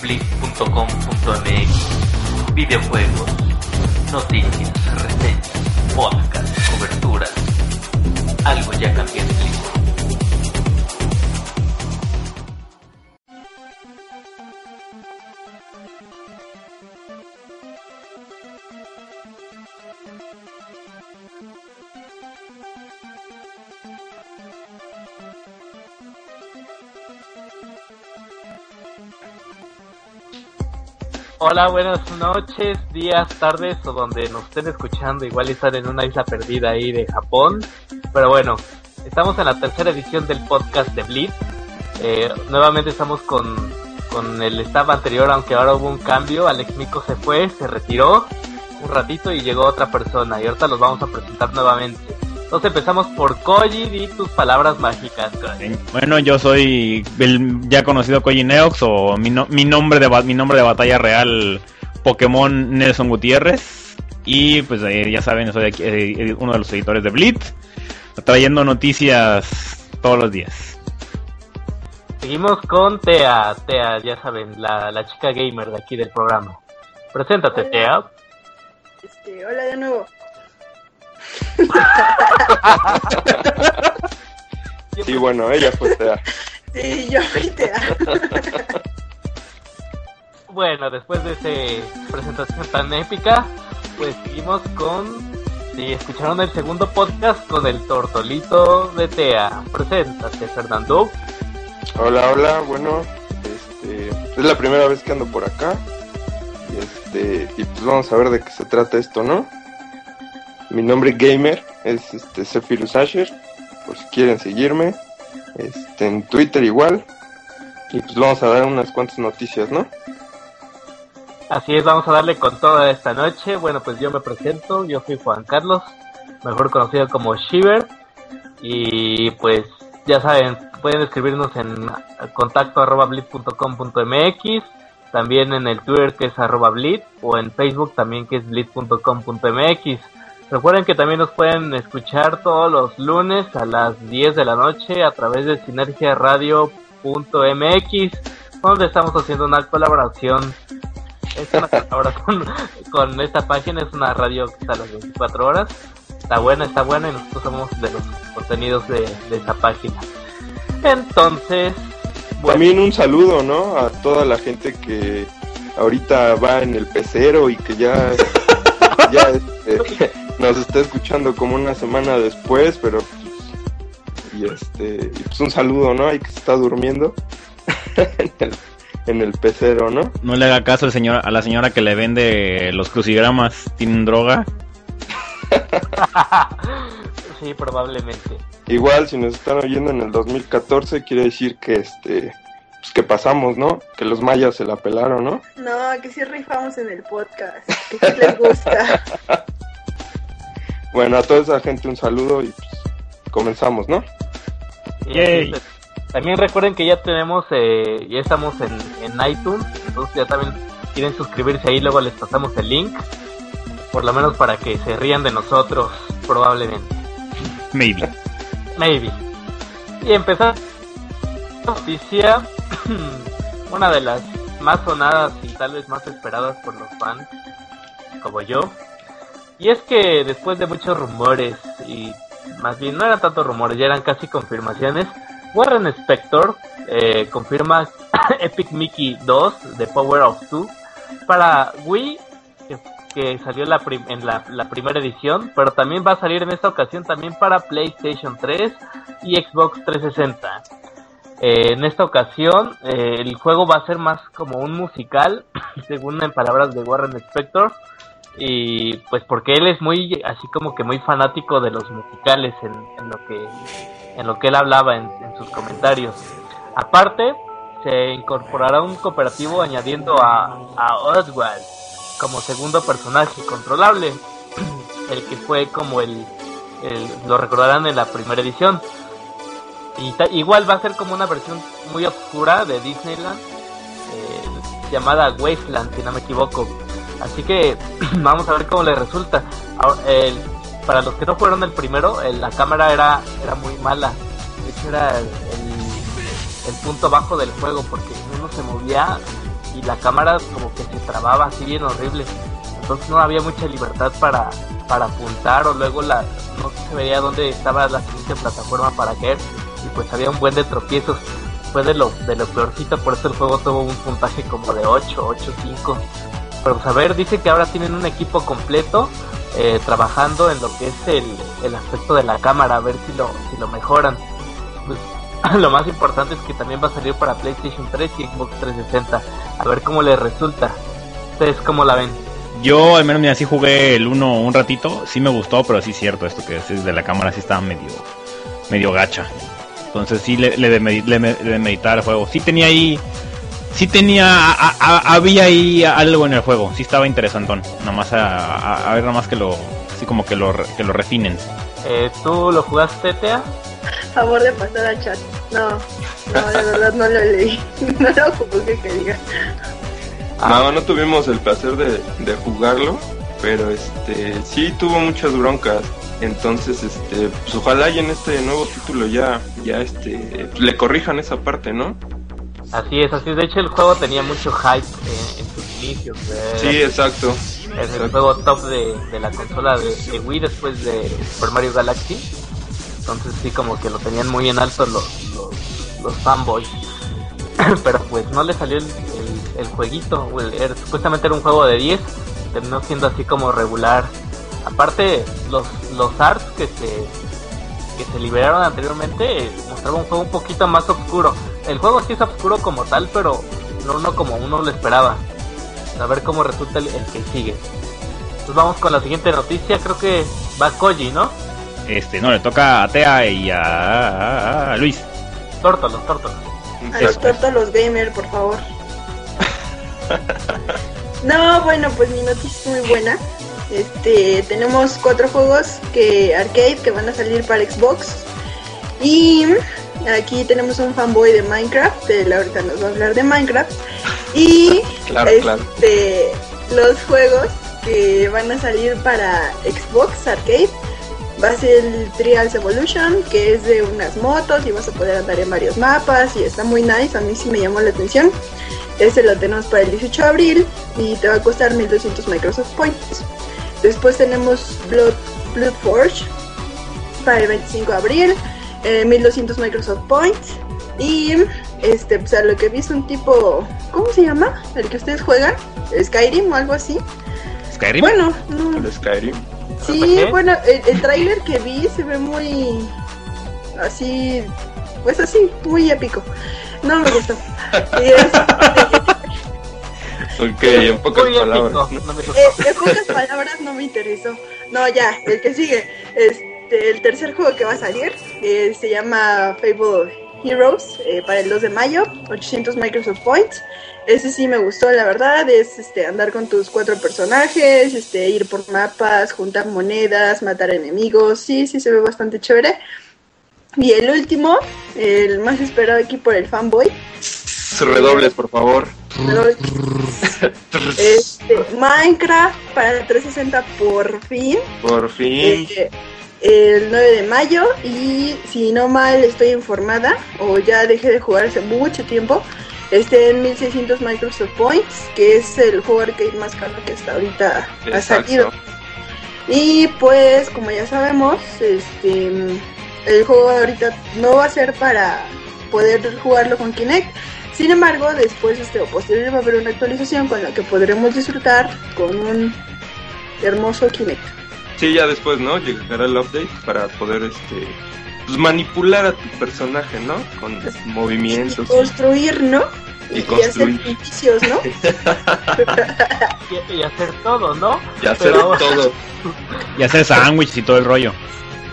Blip.com.mx Videojuegos, noticias, reseñas, podcast, coberturas. Algo ya cambió en Blip. Hola, buenas noches, días, tardes o donde nos estén escuchando. Igual están en una isla perdida ahí de Japón. Pero bueno, estamos en la tercera edición del podcast de Blitz. Eh, nuevamente estamos con, con el staff anterior, aunque ahora hubo un cambio. Alex Mico se fue, se retiró un ratito y llegó otra persona. Y ahorita los vamos a presentar nuevamente. Entonces empezamos por Koji y tus palabras mágicas. Koji. Bueno, yo soy el ya conocido Koji Neox o mi, no- mi nombre de mi nombre de batalla real Pokémon Nelson Gutiérrez y pues eh, ya saben, soy aquí, eh, uno de los editores de Blitz trayendo noticias todos los días. Seguimos con Tea. Tea, ya saben, la, la chica gamer de aquí del programa. Preséntate, Hola. Tea. Este, hola de nuevo. Sí, bueno, ella fue Tea. Sí, yo fui Tea. Bueno, después de esa presentación tan épica, pues seguimos con... Si escucharon el segundo podcast con el tortolito de Tea. Preséntate, Fernando. Hola, hola, bueno, este, es la primera vez que ando por acá. Y este, y pues vamos a ver de qué se trata esto, ¿no? Mi nombre gamer es este Zephyrus Asher, por si quieren seguirme. Este, en Twitter igual. Y pues vamos a dar unas cuantas noticias, ¿no? Así es, vamos a darle con toda esta noche. Bueno, pues yo me presento, yo soy Juan Carlos, mejor conocido como Shiver. Y pues ya saben, pueden escribirnos en contacto arroba blitz.com.mx, también en el Twitter que es arroba blitz, o en Facebook también que es blitz.com.mx. Recuerden que también nos pueden escuchar todos los lunes a las 10 de la noche a través de sinergiaradio.mx, donde estamos haciendo una colaboración es una colaboración con esta página, es una radio que está a las 24 horas. Está buena, está buena y nosotros somos de los contenidos de, de esa página. Entonces, bueno, También un saludo, ¿no? A toda la gente que ahorita va en el pecero y que ya, ya este, nos está escuchando como una semana después, pero pues, y este, y pues un saludo, ¿no? Hay que se está durmiendo en, el, en el pecero, ¿no? No le haga caso al señor, a la señora que le vende los crucigramas, tienen droga. sí, probablemente. Igual si nos están oyendo en el 2014 quiere decir que este pues que pasamos, ¿no? Que los mayas se la pelaron, ¿no? No, que sí rifamos en el podcast. Que sí les gusta. Bueno, a toda esa gente un saludo y pues comenzamos, ¿no? Yay. entonces, también recuerden que ya tenemos, eh, ya estamos en, en iTunes, entonces ya también quieren suscribirse ahí, luego les pasamos el link, por lo menos para que se rían de nosotros, probablemente. Maybe. Maybe. Y empezar noticia, una de las más sonadas y tal vez más esperadas por los fans, como yo. Y es que después de muchos rumores, y más bien no eran tantos rumores, ya eran casi confirmaciones, Warren Spector eh, confirma Epic Mickey 2 de Power of Two para Wii, que, salió la en la, la primera edición, pero también va a salir en esta ocasión también para PlayStation 3 y Xbox 360. Eh, en esta ocasión eh, el juego va a ser más como un musical, según en palabras de Warren Spector, y pues porque él es muy así como que muy fanático de los musicales en, lo que en lo que él hablaba en, sus comentarios. Aparte, se incorporará un cooperativo añadiendo a, Oswald como segundo personaje controlable, el que fue como el, lo recordarán en la primera edición. Y igual va a ser como una versión muy oscura de Disneyland, eh, llamada Wasteland, si no me equivoco. Así que vamos a ver cómo le resulta. El- para los que no fueron el primero, el- la cámara era, era muy mala. De era el, el- el punto bajo del juego porque uno se movía y la cámara como que se trababa así bien horrible. Entonces no había mucha libertad para, para apuntar o luego la, no se veía dónde estaba la siguiente plataforma para caer y pues había un buen de tropiezos. Fue de lo, de lo peorcito, por eso el juego tuvo un puntaje como de 8, 8, 5. Pero pues a ver, dice que ahora tienen un equipo completo eh, trabajando en lo que es el, el aspecto de la cámara, a ver si lo, si lo mejoran. Pues, lo más importante es que también va a salir para PlayStation 3 y Xbox 360. A ver cómo les resulta. ¿Ustedes cómo la ven? Yo al menos mira, sí jugué el 1 un ratito, sí me gustó, pero sí es cierto esto que es de la cámara sí estaba medio medio gacha. Entonces sí le, le de meditar el juego. Sí tenía ahí sí tenía a- a- había ahí algo en el juego, sí estaba interesantón. Nada más a, a- a ver nada más que lo así como que lo que lo refinen. Eh, ¿Tú lo jugaste, Tea? Favor de pasar al chat. No, no, de verdad no lo leí. No lo jugué que diga. No, no tuvimos el placer de, de jugarlo, pero este sí tuvo muchas broncas. Entonces, este, pues ojalá y en este nuevo título ya, ya este, le corrijan esa parte, ¿no? Así es, así es. De hecho, el juego tenía mucho hype eh, en sus inicios. eh, Sí, exacto. Es el juego top de, de la consola de, de Wii después de Super Mario Galaxy. Entonces sí como que lo tenían muy en alto los, los, los fanboys. Pero pues no le salió el, el, el jueguito. era- supuestamente era un juego de 10. Terminó siendo así como regular. Aparte los, los arts que se, que se liberaron anteriormente eh, mostraban un juego un poquito más oscuro. El juego sí es oscuro como tal, pero no, no como uno lo esperaba. A ver cómo resulta el, el que sigue. Pues vamos con la siguiente noticia. Creo que va Koji, ¿no? Este, no, le toca a Tea y a, a Luis. Tórtolos, tórtolos. A los tortos gamer, por favor. No, bueno, pues mi noticia es muy buena. Este, tenemos cuatro juegos que arcade que van a salir para Xbox. Y aquí tenemos un fanboy de Minecraft, él ahorita nos va a hablar de Minecraft. Y Claro, claro. este, los juegos que van a salir para Xbox Arcade va a ser el Trials Evolution, que es de unas motos y vas a poder andar en varios mapas y está muy nice, a mí sí me llamó la atención. Este lo tenemos para el 18 de abril y te va a costar 1200 Microsoft Points. Después tenemos Blood, Blood Forge para el 25 de abril, eh, 1200 Microsoft Points. Y este, pues a lo que vi es un tipo, ¿cómo se llama? El que ustedes juegan, Skyrim o algo así. Skyrim. Bueno, no, El Skyrim. Sí, bueno, el, el tráiler que vi se ve muy así, pues así, muy épico. No me gustó. Y es- Ok, en pocas Muy palabras. ¿no? no me gustó. eh, en pocas palabras no me interesó. No, ya, el que sigue. Este, el tercer juego que va a salir eh, se llama Fable Heroes eh, para el 2 de mayo, 800 Microsoft Points. Ese sí me gustó, la verdad, es este andar con tus cuatro personajes, este ir por mapas, juntar monedas, matar enemigos, sí, sí se ve bastante chévere. Y el último, el más esperado aquí por el fanboy, Redobles, por favor. este, Minecraft para 360 por fin. Por fin. Eh, el 9 de mayo y si no mal estoy informada o ya dejé de jugar hace mucho tiempo este en 1600 Microsoft Points que es el juego arcade más caro que hasta ahorita ha salido. Y pues como ya sabemos este el juego ahorita no va a ser para poder jugarlo con Kinect. Sin embargo después este o posterior va a haber una actualización con la que podremos disfrutar con un hermoso Kinect Sí, ya después, ¿no? Llegará el update para poder, este, pues manipular a tu personaje, ¿no? Con movimientos. y construir, ¿no? Y Y, construir. hacer edificios, ¿no? Y, y hacer todo, ¿no? Y hacer Pero- todo. Y hacer sándwiches y todo el rollo.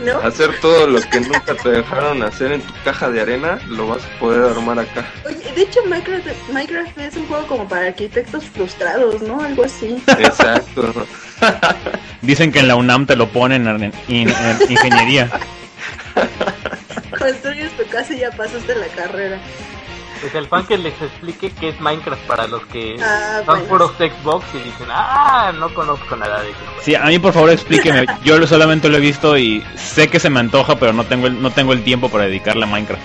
¿No? hacer todo lo que nunca te dejaron hacer en tu caja de arena, lo vas a poder armar acá. Oye, de hecho Minecraft, Minecraft es un juego como para arquitectos frustrados, ¿no? Algo así. Exacto. Dicen que en la UNAM te lo ponen en, en- en ingeniería. Construyes tu casa y ya pasaste la carrera. Pues el fan que les explique qué es Minecraft para los que Ah, son bueno. puros Xbox y dicen, ah, no conozco nada de eso. Sí, a mí por favor explíqueme. Yo solamente lo he visto y sé que se me antoja, pero no tengo el, no tengo el tiempo para dedicarle a Minecraft.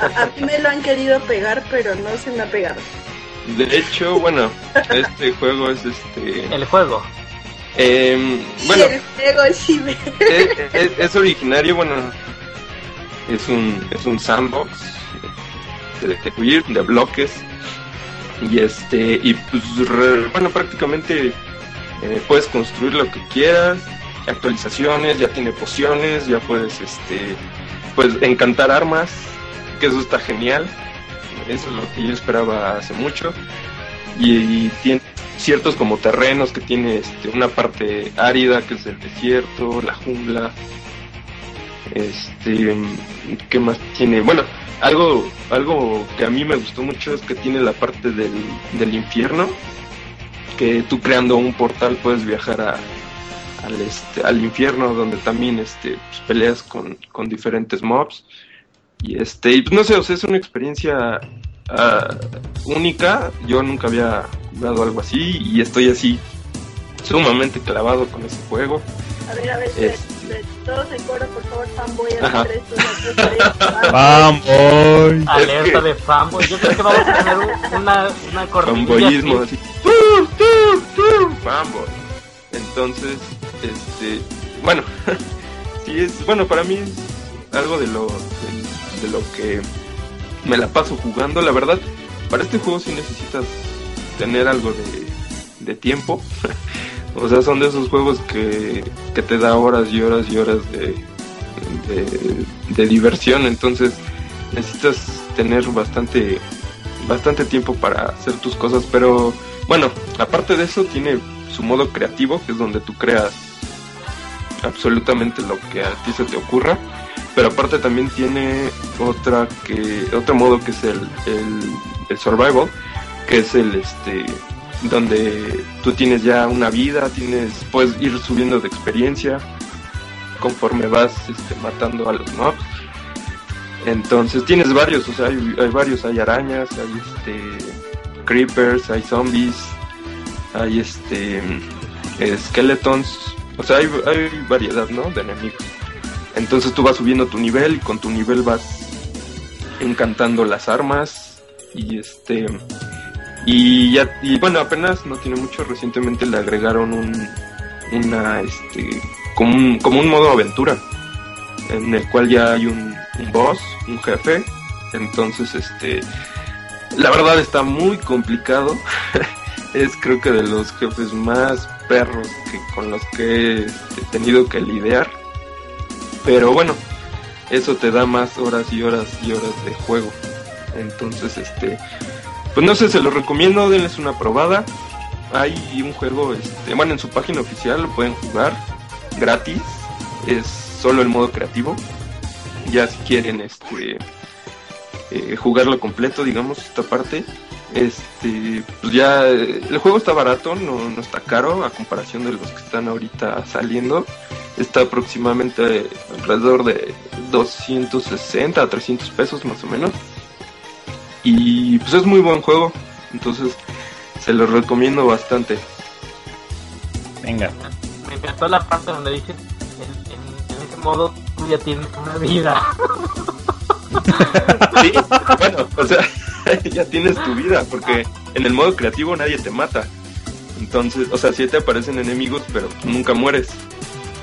A, a mí me lo han querido pegar, pero no se me ha pegado. De hecho, bueno, este juego es este. El juego. Em, bueno, es, es- es originario, bueno, es un, es un sandbox de, de queer, de bloques. Y este, y pues, re- bueno, prácticamente eh, puedes construir lo que quieras, actualizaciones, ya tiene pociones, ya puedes, este, pues, encantar armas, que eso está genial. Eso es lo que yo esperaba hace mucho. Y, y tiene ciertos como terrenos que tiene este, una parte árida que es el desierto, la jungla. Este, ¿qué más tiene? Bueno, algo, algo que a mí me gustó mucho es que tiene la parte del, del infierno, que tú creando un portal puedes viajar a, al, este, al infierno donde también este, pues, peleas con, con diferentes mobs. Y este, pues, no sé, o sea, es una experiencia ah, única. Yo nunca había jugado algo así y estoy así sumamente clavado con ese juego. A ver, a ver, todos en coro, por favor, fanboy, a fanboy. ¡Vamos! Alerta que- de fanboy. Yo creo que vamos a tener un- una, una cortinilla fanboyismo así. fanboy entonces este bueno sí es bueno para mí es algo de lo de, de lo que me la paso jugando. La verdad para este juego sí necesitas tener algo de, tiempo. O sea son de esos juegos que, que te da horas y horas y horas de, de, de diversión. Entonces necesitas tener bastante bastante tiempo para hacer tus cosas, pero bueno, aparte de eso tiene su modo creativo, que es donde tú creas absolutamente lo que a ti se te ocurra, pero aparte también tiene otra que otro modo que es el, el, el survival, que es el este donde tú tienes ya una vida, tienes puedes ir subiendo de experiencia conforme vas este, matando a los mobs. Entonces tienes varios, o sea, hay, hay varios, hay arañas, hay este creepers, hay zombies, hay este skeletons, o sea, hay, hay variedad, ¿no? De enemigos. Entonces tú vas subiendo tu nivel y con tu nivel vas encantando las armas y este y ya y bueno apenas no tiene mucho recientemente le agregaron un una este como un, como un modo aventura en el cual ya hay un, un boss, un jefe. Entonces, este, la verdad está muy complicado. es creo que de los jefes más perros que con los que he este, tenido que lidiar. Pero bueno, eso te da más horas y horas y horas de juego. Entonces, este, pues no sé, se lo recomiendo, denles una probada. Hay un juego, este, bueno, en su página oficial lo pueden jugar gratis. Es solo el modo creativo. Ya si quieren este eh, jugarlo completo, digamos, esta parte. Este, pues ya eh, el juego está barato, no, no está caro a comparación de los que están ahorita saliendo. Está aproximadamente alrededor de 260 a 300 pesos más o menos. Y pues es muy buen juego, entonces se lo recomiendo bastante. Venga. Me encantó la parte donde dices, en, en- en ese modo tú ya tienes una vida. Sí, bueno, o sea, ya tienes tu vida, porque en el modo creativo nadie te mata. Entonces, o sea, sí te aparecen enemigos, pero nunca mueres.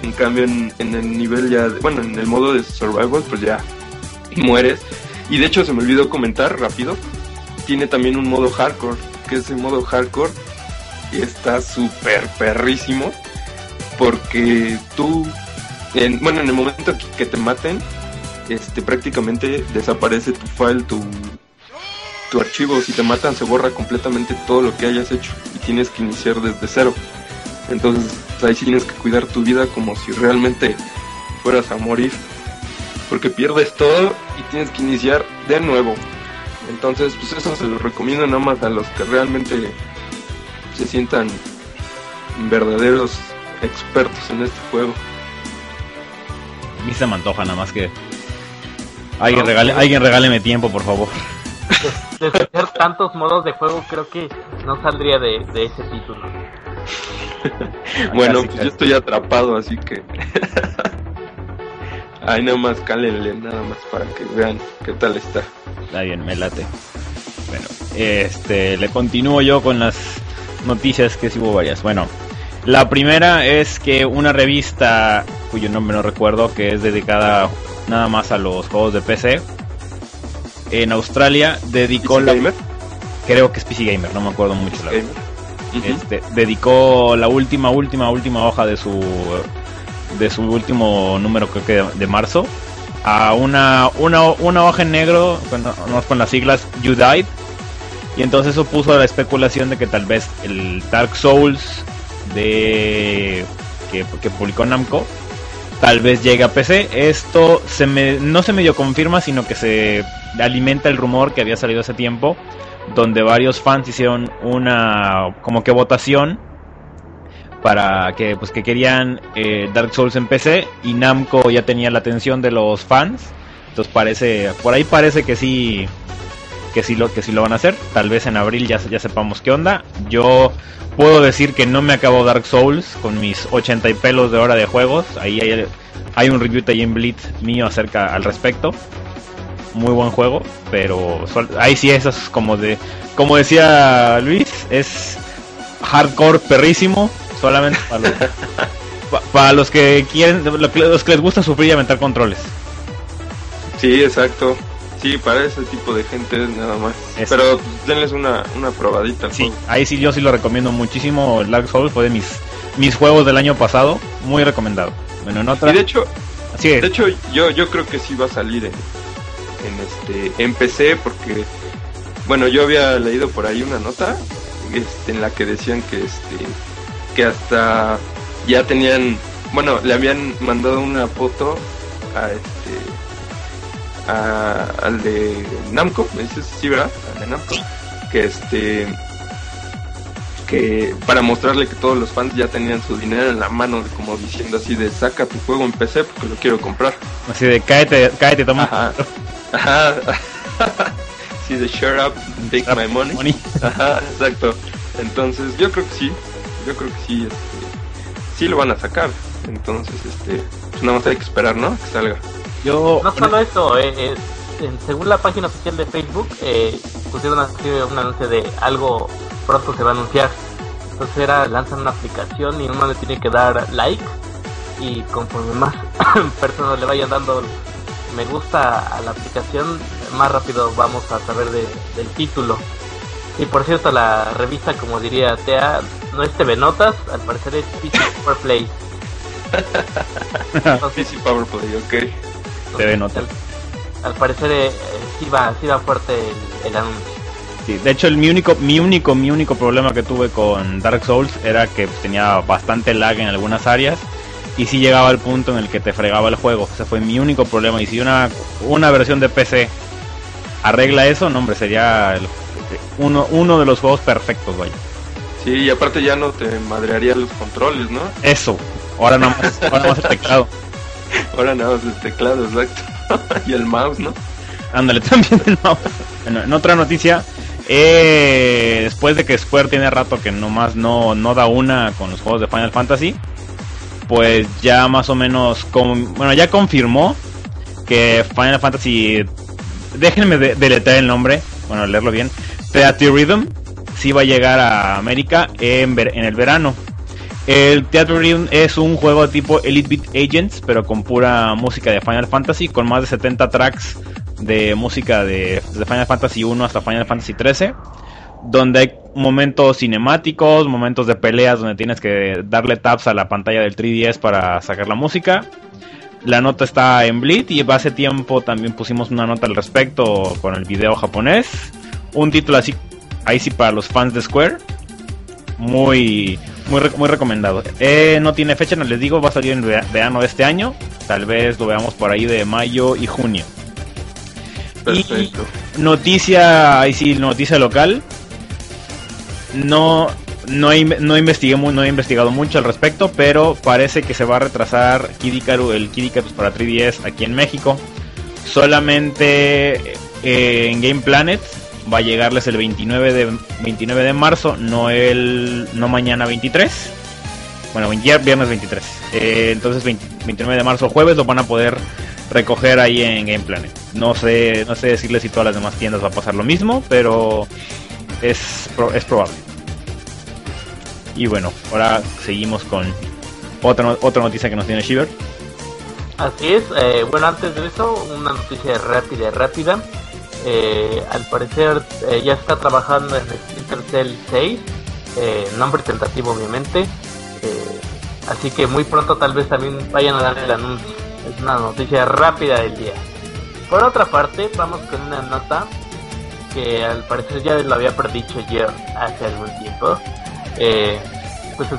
En cambio, en, el nivel ya, de- bueno, en el modo de survival, pues ya mueres. Y de hecho, se me olvidó comentar rápido, tiene también un modo hardcore, que es el modo hardcore está súper perrísimo, porque tú, en- bueno, en el momento que te maten, este prácticamente desaparece tu file, tu, tu archivo. Si te matan, se borra completamente todo lo que hayas hecho y tienes que iniciar desde cero. Entonces, ahí sí tienes que cuidar tu vida como si realmente fueras a morir. Porque pierdes todo y tienes que iniciar de nuevo. Entonces, pues eso se lo recomiendo nada más a los que realmente se sientan verdaderos expertos en este juego. A mí se me antoja nada más que... Alguien, regale, alguien regáleme tiempo, por favor. De, de tener tantos modos de juego, creo que no saldría de, de ese título. bueno, Casi, pues casi. yo estoy atrapado, así que... Ahí nada más cálenle, nada más para que vean qué tal está. Está bien, me late. Bueno, este, le continúo yo con las noticias que sí hubo varias. Bueno, la primera es que una revista cuyo nombre no recuerdo, que es dedicada nada más a los juegos de PC, en Australia dedicó la... Gamer, Creo que es PC Gamer, no me acuerdo mucho. La verdad. Este, dedicó la última, última, última hoja de su de su último número creo que de, de marzo a una, una, una hoja en negro con, no, con las siglas You Died y entonces eso puso la especulación de que tal vez el Dark Souls de que, que publicó Namco tal vez llegue a PC esto se me, no se medio confirma sino que se alimenta el rumor que había salido hace tiempo donde varios fans hicieron una como que votación para que pues que querían eh, Dark Souls en PC y Namco ya tenía la atención de los fans. Entonces parece por ahí parece que sí que sí lo que sí lo van a hacer tal vez en abril ya ya sepamos qué onda yo puedo decir que no me acabo Dark Souls con mis 80 y pelos de hora de juegos ahí hay, hay un review ahí en Blitz mío acerca al respecto muy buen juego, pero ahí sí eso es como de, como decía Luis, es hardcore perrísimo, solamente para los, pa- para los que quieren, los que les gusta sufrir y aventar controles. Sí, exacto. Sí, para ese tipo de gente nada más. Eso. Pero denles una, una probadita. Sí, juego. ahí sí yo sí lo recomiendo muchísimo. Dark Souls fue de mis mis juegos del año pasado, muy recomendado. Bueno, en otra, Y de hecho, sí, de hecho yo, yo creo que sí va a salir en, en este en PC porque bueno, yo había leído por ahí una nota este, en la que decían que este que hasta ya tenían, bueno, le habían mandado una foto a este a- al de Namco, me dices, sí, ¿verdad? Al de Namco, que este que para mostrarle que todos los fans ya tenían su dinero en la mano, como diciendo así de saca tu juego en PC porque lo quiero comprar. así de cáete, cáete, toma Ajá. Ajá. sí, de shut up, take my money. money. Ajá, exacto. Entonces, yo creo que sí. Yo creo que sí, este, sí lo van a sacar. Entonces, este, pues nada más hay que esperar, ¿no? Que salga. Yo No solo eso, eh, eh, según la página oficial de Facebook, eh, pusieron así un anuncio de algo pronto se va a anunciar. Entonces era, lanzan una aplicación y uno le tiene que dar like y conforme más personas le vayan dando me gusta a la aplicación, más rápido vamos a saber de- del título. Y por cierto, la revista, como diría Tea, no es TV Notas, al parecer es PC Power Play. Entonces, PC Power Play, ok. TV Notas. Al, al parecer eh, sí va, sí va fuerte el, el anuncio. Sí, de hecho el mi único, mi único, mi único problema que tuve con Dark Souls era que tenía bastante lag en algunas áreas y sí llegaba al punto en el que te fregaba el juego. Ese fue mi único problema. Y si una, una versión de PC arregla eso, no hombre, sería el- uno, uno de los juegos perfectos, vaya. Sí, y aparte ya no te madrearía los controles, ¿no? Eso. Ahora nada más, ahora más el teclado. Ahora nada más el teclado, exacto. y el mouse, ¿no? Ándale, también el mouse. Bueno, en otra noticia, eh, después de que Square tiene rato que nomás no, no da una con los juegos de Final Fantasy, pues ya más o menos, con, bueno, ya confirmó que Final Fantasy, déjenme de- el nombre, bueno, leerlo bien, Theater Rhythm, sí va a llegar a América en, ver- en el verano. El Theater Rhythm es un juego tipo Elite Beat Agents, pero con pura música de Final Fantasy, con más de 70 tracks de música de, de Final Fantasy 1 hasta Final Fantasy 13, donde hay momentos cinemáticos, momentos de peleas donde tienes que darle taps a la pantalla del 3DS para sacar la música. La nota está en Bleed y hace tiempo también pusimos una nota al respecto con el video japonés. Un título así, ahí sí para los fans de Square. Muy, muy, re- muy recomendado. Eh, no tiene fecha, no les digo, va a salir en vera- verano de este año. tal vez lo veamos por ahí de mayo y junio. Perfecto. Y noticia, ahí sí, noticia local. No, no, no, investigué, no he investigado mucho al respecto, pero parece que se va a retrasar Kid Icarus- el Kid Icarus para 3DS aquí en México. Solamente eh, en Game Planet va a llegarles el 29 de, 29 de marzo, no el no mañana 23. Bueno, vier- viernes 23. Eh, entonces 20 29 de marzo jueves lo van a poder recoger ahí en Game Planet. No sé, no sé decirles si todas las demás tiendas va a pasar lo mismo, pero es, es probable. Y bueno, ahora seguimos con otra, otra noticia que nos tiene Shiver. Así es, eh, bueno, antes de eso, una noticia rápida, rápida. Eh, al parecer eh, ya está trabajando en Splinter Cell 6, eh, nombre tentativo obviamente. Eh, así que muy pronto tal vez también vayan a dar el anuncio. Es una noticia rápida del día. Por otra parte, vamos con una nota que al parecer ya lo había predicho yo hace algún tiempo. Pues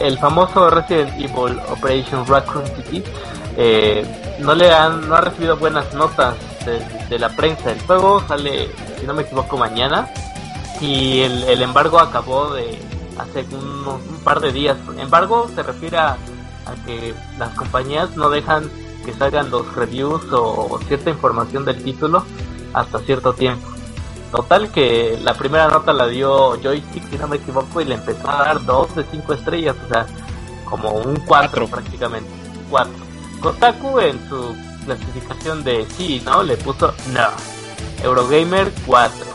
el famoso Resident Evil Operation Raccoon City eh, no le han no ha recibido buenas notas de, de la prensa el juego sale si no me equivoco mañana y el, el embargo acabó de hace unos, un par de días embargo se refiere a, a que las compañías no dejan que salgan los reviews o, o cierta información del título hasta cierto tiempo Total que la primera nota la dio Joystick, si no me equivoco, y le empezó a dar 2 de 5 estrellas, o sea, como un 4 Cuatro. prácticamente. 4. Kotaku en su clasificación de sí, ¿no? Le puso no. Eurogamer 4.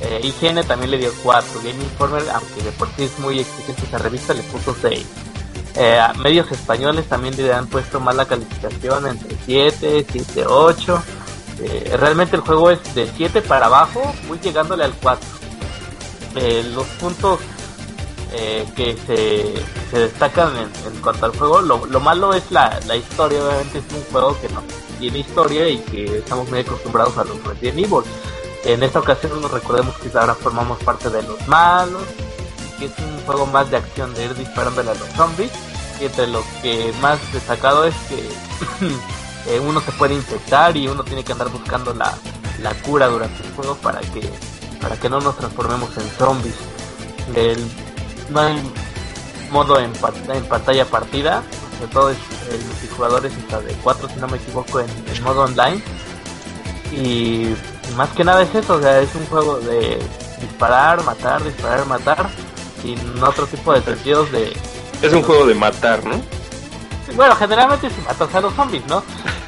Eh, IGN también le dio 4. Game Informer, aunque de por sí es muy exigente esa revista, le puso 6. Eh, medios españoles también le han puesto mala calificación entre 7, 7, 8. Eh, realmente el juego es de 7 para abajo, muy llegándole al 4. Eh, los puntos eh, que se, se destacan en, cuanto al juego, lo, lo malo es la, la historia, obviamente es un juego que no tiene historia y que estamos muy acostumbrados a los Resident Evil. En esta ocasión nos recordemos que ahora formamos parte de los malos, que es un juego más de acción de ir disparándole a los zombies, y entre lo que más destacado es que eh, uno se puede infectar y uno tiene que andar buscando la, la cura durante el juego para que para que no nos transformemos en zombies. El, no hay modo en, pa- en pantalla partida, sobre todo es el multijugador es hasta de 4 si no me equivoco en, en modo online. Y más que nada es eso, o sea, es un juego de disparar, matar, disparar, matar, sin otro tipo de sentidos de, Es un juego de matar, ¿no? bueno, generalmente si matas a los zombies, ¿no?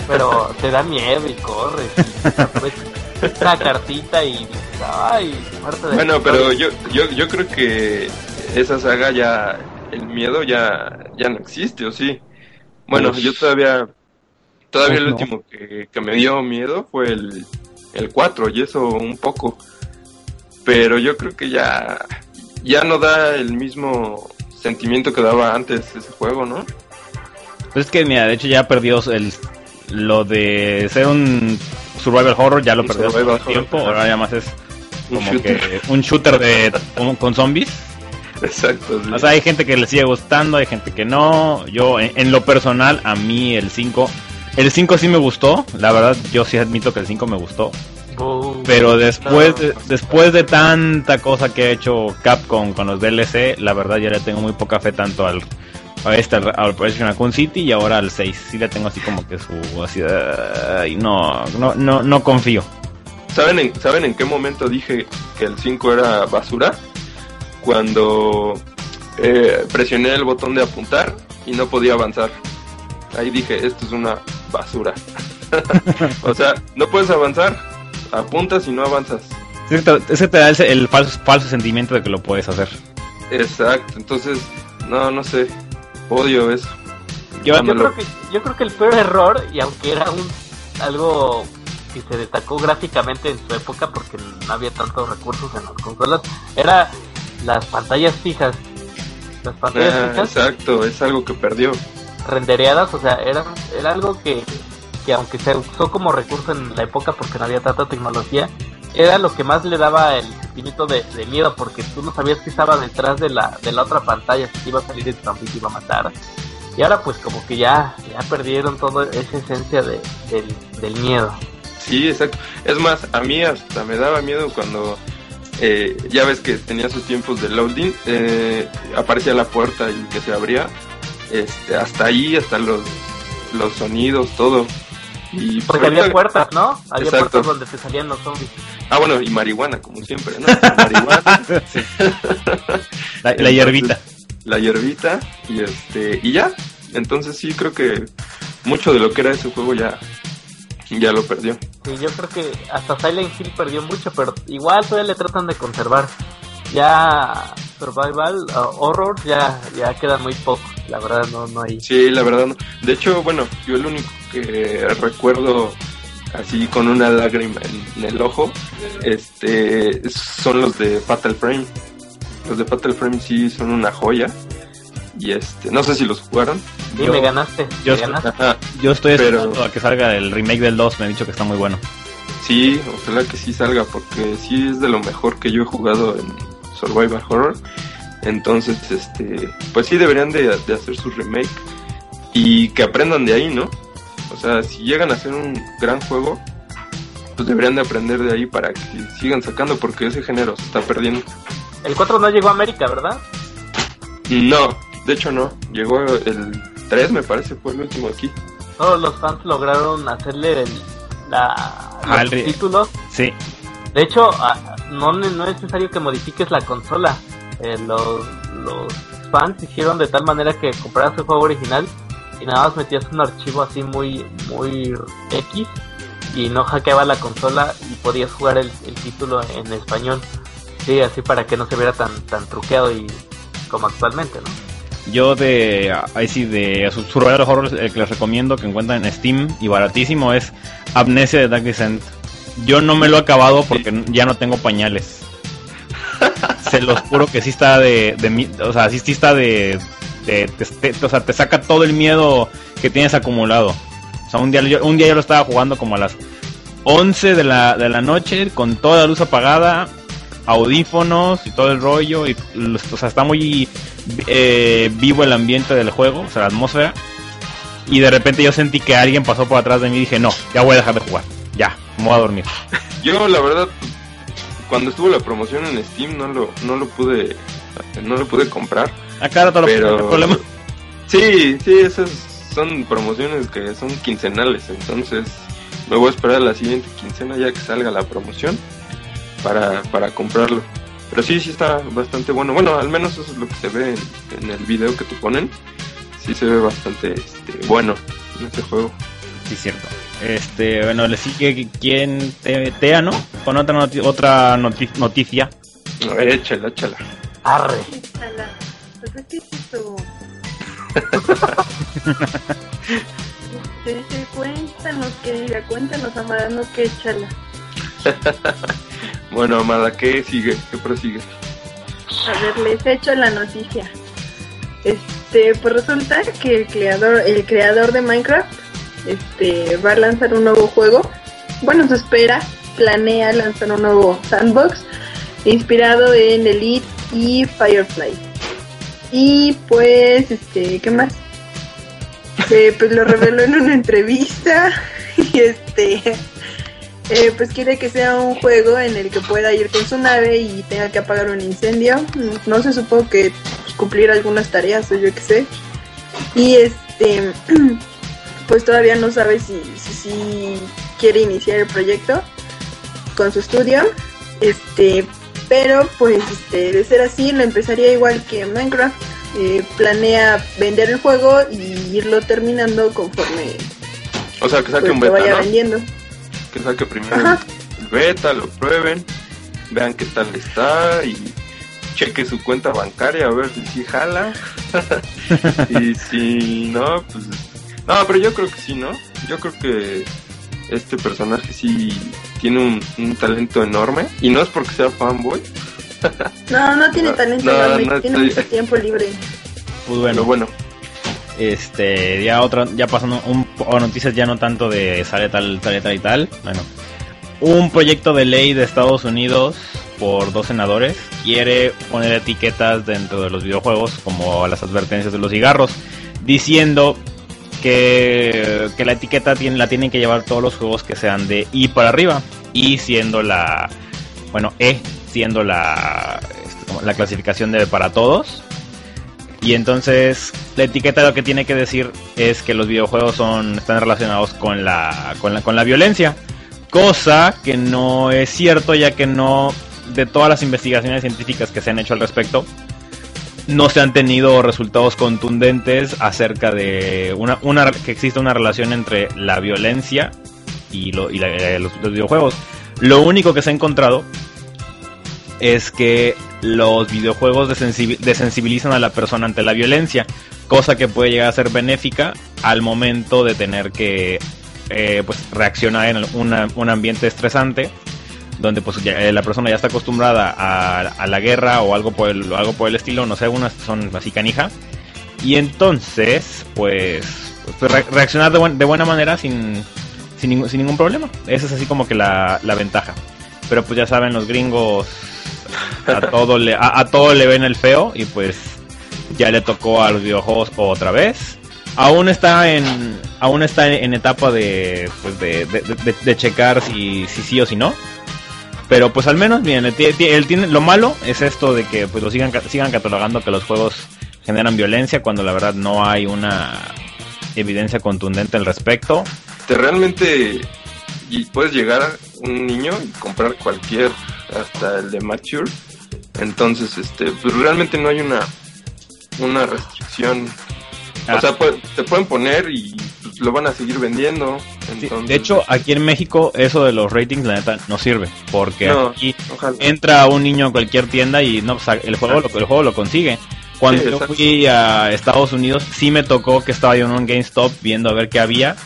Pero te da miedo y corres. Y ves una cartita y ay, muerte de Bueno, pero yo, yo, yo creo que esa saga ya, el miedo ya, ya no existe, ¿o sí? Bueno, Uf. yo todavía, todavía Uf, el no. último que, que me dio miedo fue el, el 4 y eso un poco. Pero yo creo que ya, ya no da el mismo sentimiento que daba antes ese juego, ¿no? Pues es que, mira, de hecho ya perdió el, lo de ser un survival horror, ya lo Un perdió hace tiempo. horror, Ahora ya más es Un como shooter. que un shooter de con, con zombies. Exacto. sí. O sea, hay gente que le sigue gustando, hay gente que no. Yo, en, en lo personal, a mí el 5. El 5 sí me gustó, la verdad, yo sí admito que el 5 me gustó. Pero después, No. de, después de tanta cosa que ha hecho Capcom con los DLC, la verdad ya le tengo muy poca fe tanto al a este al al Operation Raccoon City y ahora al 6. Sí le tengo así como que su así ay, no, no, no, no confío. ¿Saben en, ¿Saben en qué momento dije que el 5 era basura? Cuando eh, presioné el botón de apuntar y no podía avanzar. Ahí dije, esto es una basura. o sea, no puedes avanzar, apuntas y no avanzas. Sí, te- Ese te da el, el falso, falso sentimiento de que lo puedes hacer. Exacto, entonces, no, no sé, odio eso. Yo, Yo creo, que, yo creo que el peor error, y aunque era un algo que se destacó gráficamente en su época porque no había tantos recursos en las consolas, era las pantallas fijas. Las pantallas Ah, fijas exacto, es algo que perdió. rendereadas, o sea, era, era algo que, que aunque se usó como recurso en la época porque no había tanta tecnología, era lo que más le daba el sentimiento de, de miedo porque tú no sabías que estaba detrás de la, de la otra pantalla, si iba a salir el zombie te iba a matar. Y ahora pues como que ya, ya perdieron toda esa esencia de, del, del miedo. Sí, exacto. Es más, a mí hasta me daba miedo cuando eh, ya ves que tenía sus tiempos de loading, eh, aparecía la puerta y que se abría. Este, hasta ahí, hasta los, los sonidos, todo. Y pues, Porque había ahorita- puertas, ¿no? Había Exacto. puertas donde te salían los zombies. Ah, bueno, y marihuana, como siempre, ¿no? marihuana, La, la hierbita. la hierbita y este y ya. Entonces sí creo que mucho de lo que era ese juego ya ya lo perdió. Sí, yo creo que hasta Silent Hill perdió mucho, pero igual todavía le tratan de conservar. Ya Survival, uh, Horror, ya, ya quedan muy pocos. La verdad, no, no hay. Sí, la verdad no. De hecho, bueno, yo el único que recuerdo así con una lágrima en, en el ojo, este, son los de Fatal Frame. Los de Fatal Frame sí son una joya. Y este, no sé si los jugaron. Sí, Yo- me ganaste. yo- me ganaste. Ajá. Yo estoy Pero- esperando a que salga el remake del 2, me han dicho que está muy bueno. Sí, ojalá que sí salga porque sí es de lo mejor que yo he jugado en Survival Horror. Entonces, este, pues sí deberían de, de hacer su remake y que aprendan de ahí, ¿no? O sea, si llegan a hacer un gran juego, pues deberían de aprender de ahí para que sigan sacando porque ese género se está perdiendo. El 4 no llegó a América, ¿verdad? No, de hecho no. Llegó el 3, me parece, fue el último aquí. Todos los fans lograron hacerle el, la, Ah, el títulos. Sí, De hecho, ah, no, no es necesario que modifiques la consola. Eh, los, los fans hicieron de tal manera que compraras el juego original y nada más metías un archivo así muy muy X y no hackeaba la consola y podías jugar el, el título en español. Sí, así para que no se viera tan tan truqueado y como actualmente, ¿no? Yo de ahí sí de su- Survival Horror el que les recomiendo que encuentran en Steam y baratísimo es Amnesia de Dark Descent. Yo no me lo he acabado porque ya no tengo pañales. Se los juro que sí está de, de o sea, sí, sí está de, o sea, te saca todo el miedo que tienes acumulado. O sea, un día yo, un día yo lo estaba jugando como a las 11 de la, de la noche con toda la luz apagada, audífonos y todo el rollo y los- o sea, está muy eh, vivo el ambiente del juego, o sea, la atmósfera. Y de repente yo sentí que alguien pasó por atrás de mí y dije, no, ya voy a dejar de jugar. Ya, me voy a dormir. Yo la verdad cuando estuvo la promoción en Steam no lo no lo pude no lo pude comprar. Acá rato lo pero no hay problema. sí sí esas son promociones que son quincenales entonces me voy a esperar a la siguiente quincena ya que salga la promoción para, para comprarlo pero sí sí está bastante bueno bueno al menos eso es lo que se ve en, en el video que te ponen sí se ve bastante este, bueno en ese juego Sí, cierto. Este, bueno, le sigue quien Te- Tea, ¿no? Con otra noti- otra noti- noticia. a ver échala échala Arre. Échala. Pues es que es eso. Este, cuéntanos, querida, cuéntanos, Amara, no que échala. bueno Amada ¿qué sigue? ¿qué prosigue? A ver, les echo la noticia. Este, pues resulta que el creador, el creador de Minecraft, este, va a lanzar un nuevo juego. Bueno, se espera, planea lanzar un nuevo sandbox inspirado en Elite y Firefly. Y pues, este, ¿qué más? Eh, pues lo reveló en una entrevista y este, eh, pues quiere que sea un juego en el que pueda ir con su nave y tenga que apagar un incendio. No se supo que pues, cumplir algunas tareas o yo qué sé. Y este, pues todavía no sabe si, si, si quiere iniciar el proyecto con su estudio. Este, pero pues este, de ser así lo empezaría igual que Minecraft. Eh, planea vender el juego y irlo terminando conforme o sea que saque pues, un lo beta vaya ¿no? vendiendo. Que saque primero Ajá. el beta, lo prueben, vean qué tal está y cheque su cuenta bancaria a ver si sí jala. y si no, pues no, pero yo creo que sí, ¿no? Yo creo que este personaje sí tiene un, un talento enorme y no es porque sea fanboy, No, no tiene talento, no, enorme, no tiene estoy- mucho tiempo libre. Pues bueno, pero bueno, este, ya otra, ya pasando un noticias ya no tanto de sale tal, sale tal y tal. Bueno, un proyecto de ley de Estados Unidos por dos senadores quiere poner etiquetas dentro de los videojuegos como las advertencias de los cigarros. diciendo que, que la etiqueta tiene, la tienen que llevar todos los juegos que sean de I para arriba. Y siendo la, bueno, E siendo la, este, la clasificación de para todos. Y entonces la etiqueta lo que tiene que decir es que los videojuegos son están relacionados con la con la, con la violencia, cosa que no es cierto ya que no de todas las investigaciones científicas que se han hecho al respecto no se han tenido resultados contundentes acerca de una, una que existe una relación entre la violencia y, lo, y eh, los videojuegos. Lo único que se ha encontrado es que los videojuegos desensibi- desensibilizan a la persona ante la violencia, cosa que puede llegar a ser benéfica al momento de tener que eh, pues reaccionar en un ambiente estresante donde pues eh, la persona ya está acostumbrada a, la guerra o algo por el, algo por el estilo, no sé, algunas son así canija. Y entonces, pues, pues, re- reaccionar de, buen- de buena manera sin, sin ningún problema. Esa es así como que la, la ventaja. Pero pues ya saben, los gringos a todo le, a, a todo le ven el feo y pues ya le tocó a los videojuegos otra vez. Aún está en aún está en, etapa de, pues de, de, checar si, si sí o si no. Pero pues al menos, bien, él, tie- él tiene, lo malo es esto de que pues lo sigan, sigan catalogando que los juegos generan violencia cuando la verdad no hay una evidencia contundente al respecto. Te realmente puedes llegar un niño y comprar cualquier, hasta el de Mature. Entonces, este, pues realmente no hay una una restricción. Ah. O sea, pu- te pueden poner y pues, lo van a seguir vendiendo. Sí, Entonces, de hecho, aquí en México eso de los ratings, la neta, no sirve. Porque No, aquí ojalá. entra un niño a cualquier tienda y no, pues, el, juego lo, el juego lo consigue. Cuando Sí, yo fui a Estados Unidos, sí me tocó que estaba yo en un GameStop viendo a ver qué había.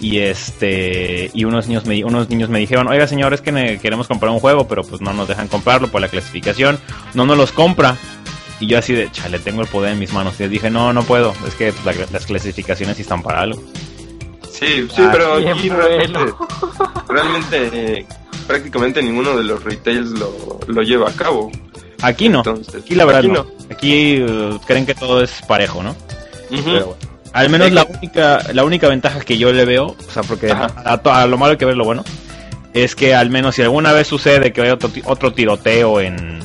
Y este y unos niños me unos niños me dijeron, oiga señor, es que queremos comprar un juego, pero pues no nos dejan comprarlo por la clasificación, no nos los compra. Y yo así de, chale, tengo el poder en mis manos. Y les dije, no, no puedo, es que pues, la- las clasificaciones sí están para algo. Sí, sí, Ah, pero bien aquí realmente, realmente eh, prácticamente ninguno de los retails lo, lo lleva a cabo. Aquí no, Entonces, aquí la verdad aquí no. Aquí eh, creen que todo es parejo, ¿no? Pero bueno. Al menos Sí, la única, la única ventaja que yo le veo, o sea, porque a, to- a lo malo hay que ver lo bueno, es que al menos si alguna vez sucede que hay otro, otro tiroteo en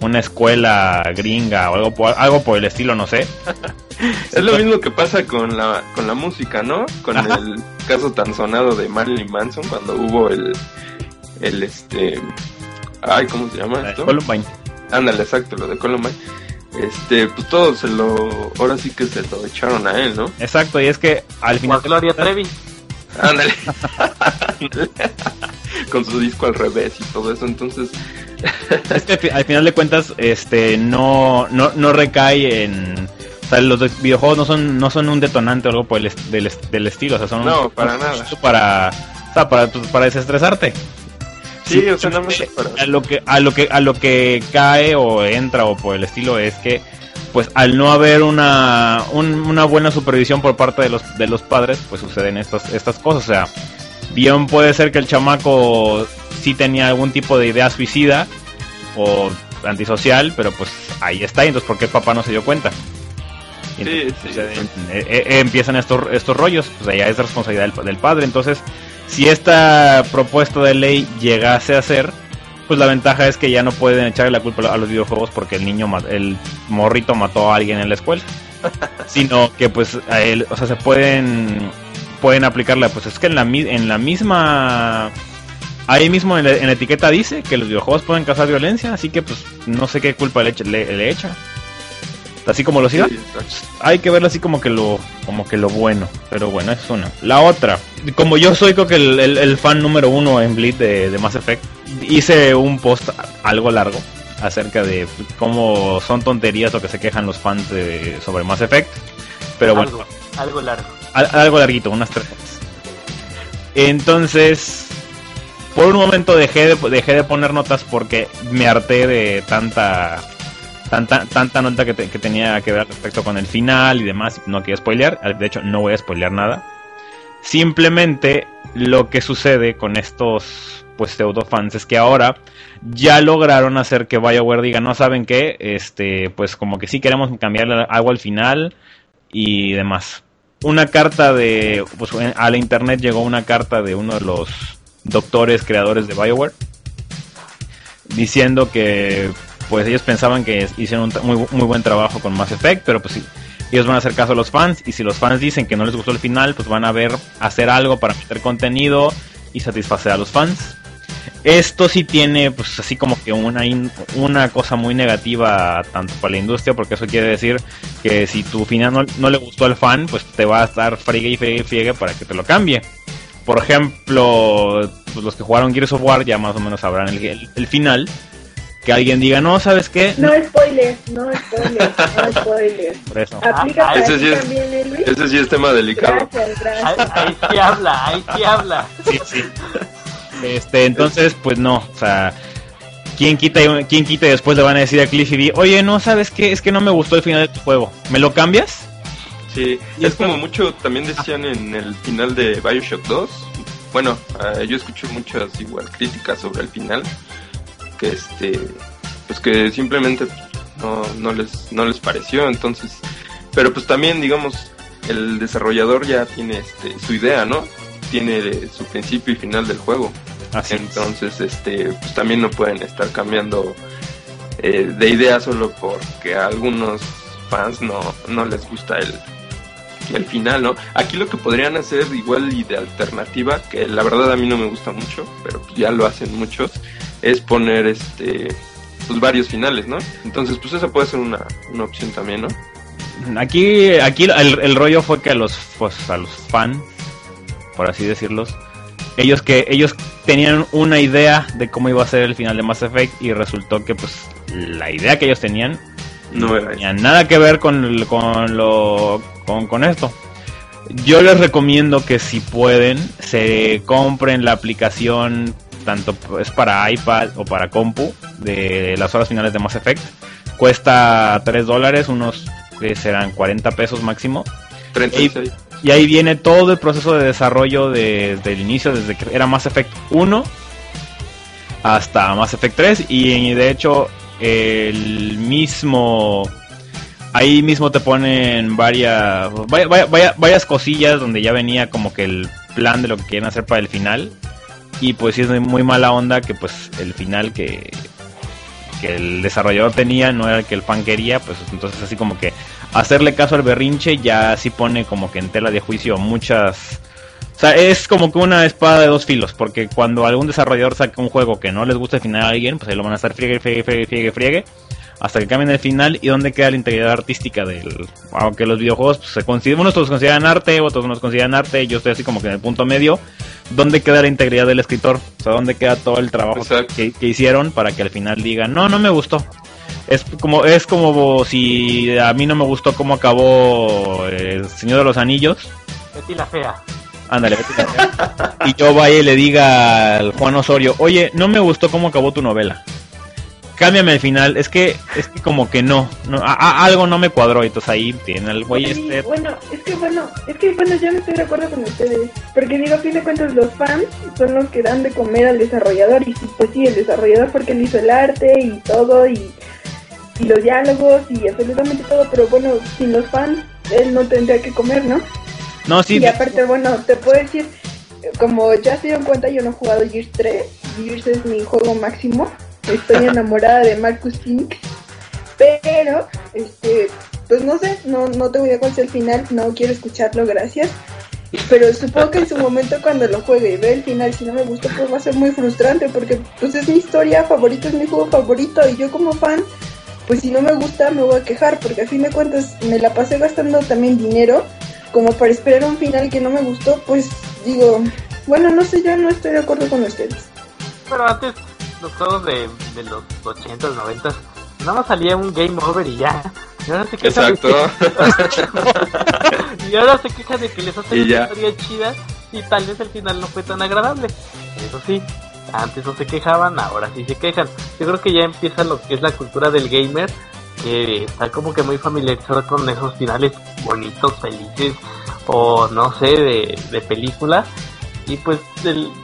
una escuela gringa o algo por, algo por el estilo, no sé. Es lo mismo que pasa con la, con la música, ¿no? Con Ajá. el caso tan sonado de Marilyn Manson cuando hubo el, el este, ay, ¿cómo se llama esto? Columbine. Ándale, exacto, lo de Columbine. Este, pues todo se lo, ahora sí que se lo echaron a él, ¿no? Exacto, y es que al final... a Gloria Trevi. Ándale. Con su disco al revés y todo eso, entonces, Es que al fi- al final de cuentas, este, no, no, no recae en... O sea, los de- videojuegos no son, no son un detonante o algo por el est- del, est- del estilo, o sea, son No, un- para un nada. Para, o sea, para, pues, para desestresarte. Sí, o sea, es para... a lo que a lo que a lo que cae o entra o por el estilo es que pues al no haber una un- una buena supervisión por parte de los de los padres pues suceden estas estas cosas. O sea bien puede ser que el chamaco sí tenía algún tipo de idea suicida o antisocial pero pues ahí está y entonces por qué el papá no se dio cuenta Sí, sí, suceden- eh, eh, empiezan estos estos rollos pues ya es responsabilidad del, del padre. Entonces si esta propuesta de ley llegase a ser, pues la ventaja es que ya no pueden echarle la culpa a los videojuegos porque el niño, el morrito mató a alguien en la escuela, sino que pues a él, o sea, se pueden pueden aplicarla, pues es que en la en la misma ahí mismo en la, en la etiqueta dice que los videojuegos pueden causar violencia, así que pues no sé qué culpa le, echa- le, le echa. Así como lo siga Sí, hay que verlo así como que lo como que lo bueno pero bueno es una la otra como yo soy creo que el, el- el fan número uno en Bleed de, de Mass Effect hice un post algo largo acerca de cómo son tonterías lo que se quejan los fans de- sobre Mass Effect pero bueno Algo, algo largo. al- algo larguito, unas tres horas. Entonces, por un momento dejé de, dejé de poner notas porque me harté de tanta tanta tanta nota que, que tenía que ver respecto con el final y demás. No quiero spoilear, de hecho no voy a spoilear nada. Simplemente lo que sucede con estos pues pseudo fans es que ahora ya lograron hacer que BioWare diga, no saben qué, este, pues como que sí queremos cambiarle algo al final y demás. Una carta de, pues a la internet llegó una carta de uno de los doctores creadores de Bioware diciendo que pues ellos pensaban que hicieron un muy, muy buen trabajo con Mass Effect, pero pues sí, ellos van a hacer caso a los fans y si los fans dicen que no les gustó el final, pues van a ver hacer algo para meter contenido y satisfacer a los fans. Esto sí tiene, pues así como que una, una cosa muy negativa tanto para la industria, porque eso quiere decir que si tu final no, le gustó al fan, pues te va a estar friegue y friegue y friegue para que te lo cambie. Por ejemplo, pues los que jugaron Gears of War ya más o menos sabrán el final que alguien diga, no, ¿sabes qué? No spoilers, no spoilers, no spoilers. Por eso. Aplica ah, ese, sí es, también, ¿eh, ese sí es tema delicado. Gracias, gracias. Ahí, sí habla, ahí sí habla. Sí, sí. Este, entonces, pues no, o sea, ¿quién quita, quién quita y después le van a decir a Cliffy B, oye, no, ¿sabes qué? Es que no me gustó el final de tu juego. ¿Me lo cambias? Sí, y es como mucho también decían en el final de Bioshock 2. Bueno, uh, yo escuché muchas igual críticas sobre el final que este pues que simplemente no, no les no les pareció entonces pero pues también digamos el desarrollador ya tiene este su idea no tiene su principio y final del juego. Entonces este pues también no pueden estar cambiando eh, de idea solo porque a algunos fans no no les gusta el el final, ¿no? Aquí lo que podrían hacer igual y de alternativa, que la verdad a mí no me gusta mucho, pero ya lo hacen muchos, es poner este pues varios finales, ¿no? Entonces, pues esa puede ser una, una opción también, ¿no? Aquí, aquí el, rollo fue que a los, pues, a los fans, por así decirlos, ellos que ellos tenían una idea de cómo iba a ser el final de Mass Effect y resultó que pues la idea que ellos tenían no, tenía nada que ver con, con lo con, con esto. Yo les recomiendo que si pueden se compren la aplicación tanto es para iPad o para compu de las horas finales de Mass Effect. Cuesta 3 dólares, unos que serán 40 pesos máximo. Y, ahí viene todo el proceso de desarrollo desde el inicio, desde que era Mass Effect 1 hasta Mass Effect 3. Y de hecho, el mismo. Ahí mismo te ponen varias, varias cosillas donde ya venía como que el plan de lo que quieren hacer para el final y pues sí es muy mala onda que pues el final que, que el desarrollador tenía no era el que el fan quería, pues entonces así como que hacerle caso al berrinche ya sí pone como que en tela de juicio muchas... O sea, es como que una espada de dos filos, porque cuando algún desarrollador saca un juego que no les gusta el final a alguien, pues ahí lo van a estar friegue, friegue, friegue, friegue, friegue hasta que cambien el final y dónde queda la integridad artística del aunque los videojuegos pues, se consideran unos los consideran arte otros no los consideran arte yo estoy así como que en el punto medio dónde queda la integridad del escritor o sea dónde queda todo el trabajo que, hicieron para que al final digan no no me gustó es como es como si a mí no me gustó cómo acabó el Señor de los Anillos. Betty la fea. Ándale, Betty la fea. y yo vaya y le diga al Juan Osorio, oye, no me gustó cómo acabó tu novela cámbiame el final. Es que, es que como que no, no algo no me cuadró. Entonces ahí tiene el güey este. Bueno, es que bueno, es que bueno, yo no estoy de acuerdo con ustedes. Porque digo, a fin de cuentas, los fans son los que dan de comer al desarrollador. Y pues sí, el desarrollador porque él hizo el arte y todo, y, y los diálogos y absolutamente todo. Pero bueno, sin los fans, él no tendría que comer, ¿no? No, sí. Y aparte, bueno, te puedo decir, como ya se dieron cuenta, yo no he jugado Gears 3. Gears es mi juego máximo estoy enamorada de Marcus Fink, pero, este, pues no sé, no, no te voy a contar el final, no quiero escucharlo, gracias. Pero supongo que en su momento cuando lo juegue y ve el final, si no me gusta, pues va a ser muy frustrante, porque pues es mi historia favorita, es mi juego favorito, y yo como fan, pues si no me gusta me voy a quejar, porque a fin de cuentas me la pasé gastando también dinero, como para esperar un final que no me gustó, pues digo, bueno, no sé, yo no estoy de acuerdo con ustedes. Pero antes los juegos de, de los 80, 90, nada más salía un game over y ya. Y ahora se quejan Exacto. De que... y ahora se quejan de que les hacen una historia chida y tal vez el final no fue tan agradable. Eso sí, antes no se quejaban, ahora sí se quejan. Yo creo que ya empieza lo que es la cultura del gamer, que está como que muy familiarizado con esos finales bonitos, felices, o no sé, de, de películas y pues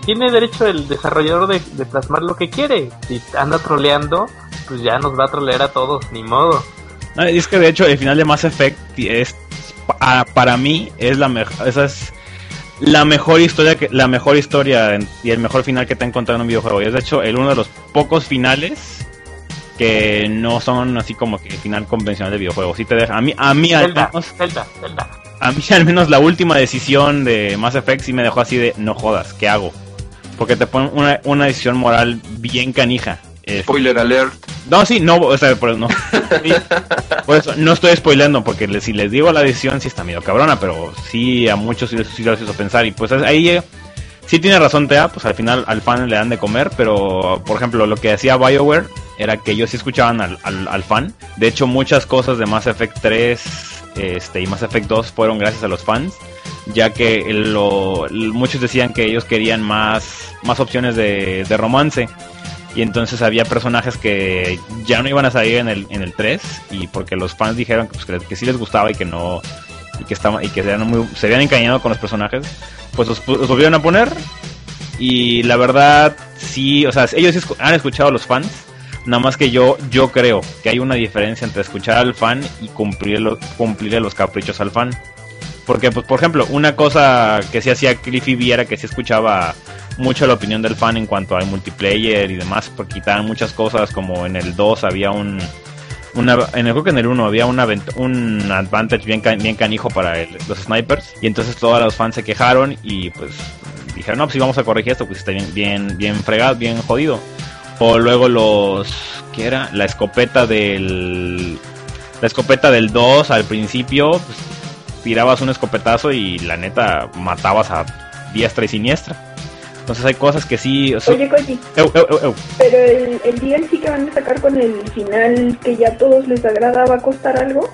tiene derecho el desarrollador de, plasmar lo que quiere. Si anda troleando, pues ya nos va a trolear a todos, ni modo. es que de hecho el final de Mass Effect es pa- para mí es la mejor, esa es la mejor historia que la mejor historia en- y el mejor final que te he encontrado en un videojuego. Y es de hecho el uno de los pocos finales que no son así como que final convencional de videojuego. Sí te deja a mí a mí al Zelda, menos Zelda, Zelda. a mí al menos la última decisión de Mass Effect sí me dejó así de no jodas, ¿qué hago? Porque te ponen una, una decisión moral bien canija. Es- Spoiler alert. no, sí, no, o sea, por, no. Sí, por eso, no estoy spoileando, porque si les digo la decisión, sí está medio cabrona, pero sí a muchos sí les, sí les hizo pensar. Y pues ahí eh, sí tiene razón Tea, pues al final al fan le dan de comer, pero por ejemplo, lo que hacía BioWare era que ellos sí escuchaban al, al, al fan. De hecho, muchas cosas de Mass Effect 3 este, y Mass Effect 2 fueron gracias a los fans, ya que lo- muchos decían que ellos querían más, más opciones de, de romance. Y entonces había personajes que ya no iban a salir en el, en el 3 y porque los fans dijeron que, pues, que, sí les gustaba y que no y que estaban y que se, habían muy- con los personajes, pues los, los volvieron a poner y la verdad sí, o sea, ellos han escuchado a los fans, nada más que yo yo creo que hay una diferencia entre escuchar al fan y cumplir cumplirle los caprichos al fan. Porque, pues, por ejemplo, una cosa que sí hacía Cliffy B era que sí escuchaba mucho la opinión del fan en cuanto al multiplayer y demás, porque quitaban muchas cosas, como en el 2 había un... Una, en el creo que en el 1 había un advantage bien, bien canijo para los snipers y entonces todos los fans se quejaron y pues dijeron no pues si vamos a corregir esto pues está bien bien bien fregado bien jodido o luego los ¿qué era? la escopeta del la escopeta del 2 al principio pues, tirabas un escopetazo y la neta matabas a diestra y siniestra entonces hay cosas que sí o sea, Oye, Koji, eu, eu, eu, eu. pero el, el DLC que van a sacar con el final que ya a todos les agrada va a costar algo.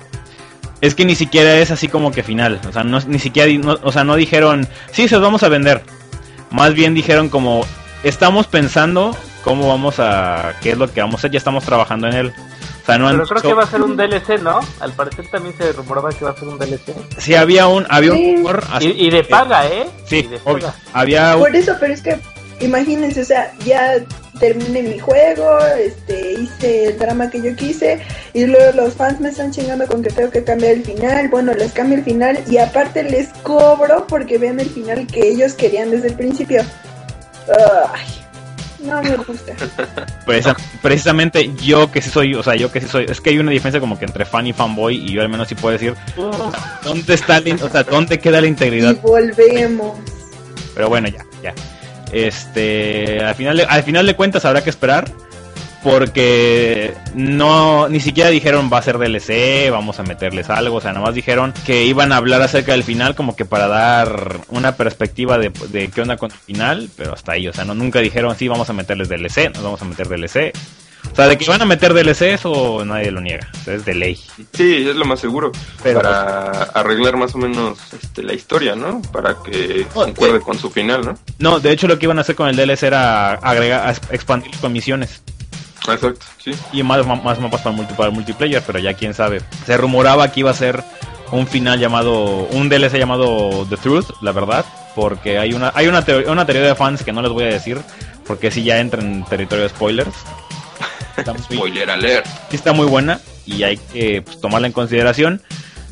Es que ni siquiera es así como que final. O sea, no, ni siquiera, no- o sea, no dijeron, sí, se los vamos a vender. Más bien dijeron como, estamos pensando cómo vamos a, qué es lo que vamos a hacer, ya estamos trabajando en él. O sea, no han Pero creo que va a ser un DLC, ¿no? Al parecer también se rumoraba que va a ser un DLC. Sí, había un, había un Sí. así- Y, y de paga, ¿eh? Sí, de paga. obvio. Había un, Por eso, pero es que imagínense, o sea, ya terminé mi juego, este, hice el drama que yo quise y luego los fans me están chingando con que tengo que cambiar el final. Bueno, les cambio el final y aparte les cobro porque vean el final que ellos querían desde el principio. Ay, no me gusta. precisamente yo que sí soy, o sea, yo que sí soy, es que hay una diferencia como que entre fan y fanboy y yo al menos sí puedo decir, ¿dónde está, la o sea, dónde queda la Y integridad volvemos. Pero bueno, ya, ya. Este, al final, al final de cuentas habrá que esperar. Porque no, ni siquiera dijeron va a ser DLC, vamos a meterles algo. O sea, nada más dijeron que iban a hablar acerca del final, como que para dar una perspectiva de, de qué onda con el final. Pero hasta ahí, o sea, no, nunca dijeron sí, vamos a meterles DLC, nos vamos a meter DLC. O sea, de que van a meter DLC, eso nadie lo niega. O sea, es de ley. Sí, es lo más seguro. Pero, para arreglar más o menos este, la historia, ¿no? Para que Oh, concuerde sí. con su final, ¿no? No, de hecho, lo que iban a hacer con el DLC era agregar, expandir con misiones. Exacto, sí. y más, más mapas para, el multi- para el multiplayer, pero ya quién sabe. Se rumoraba que iba a ser un final llamado, un DLC llamado The Truth, la verdad, porque hay una hay una, teoría, una teoría de fans que no les voy a decir, porque si ya entra en territorio de spoilers. Spoiler alert. sí está muy buena y hay que pues, tomarla en consideración.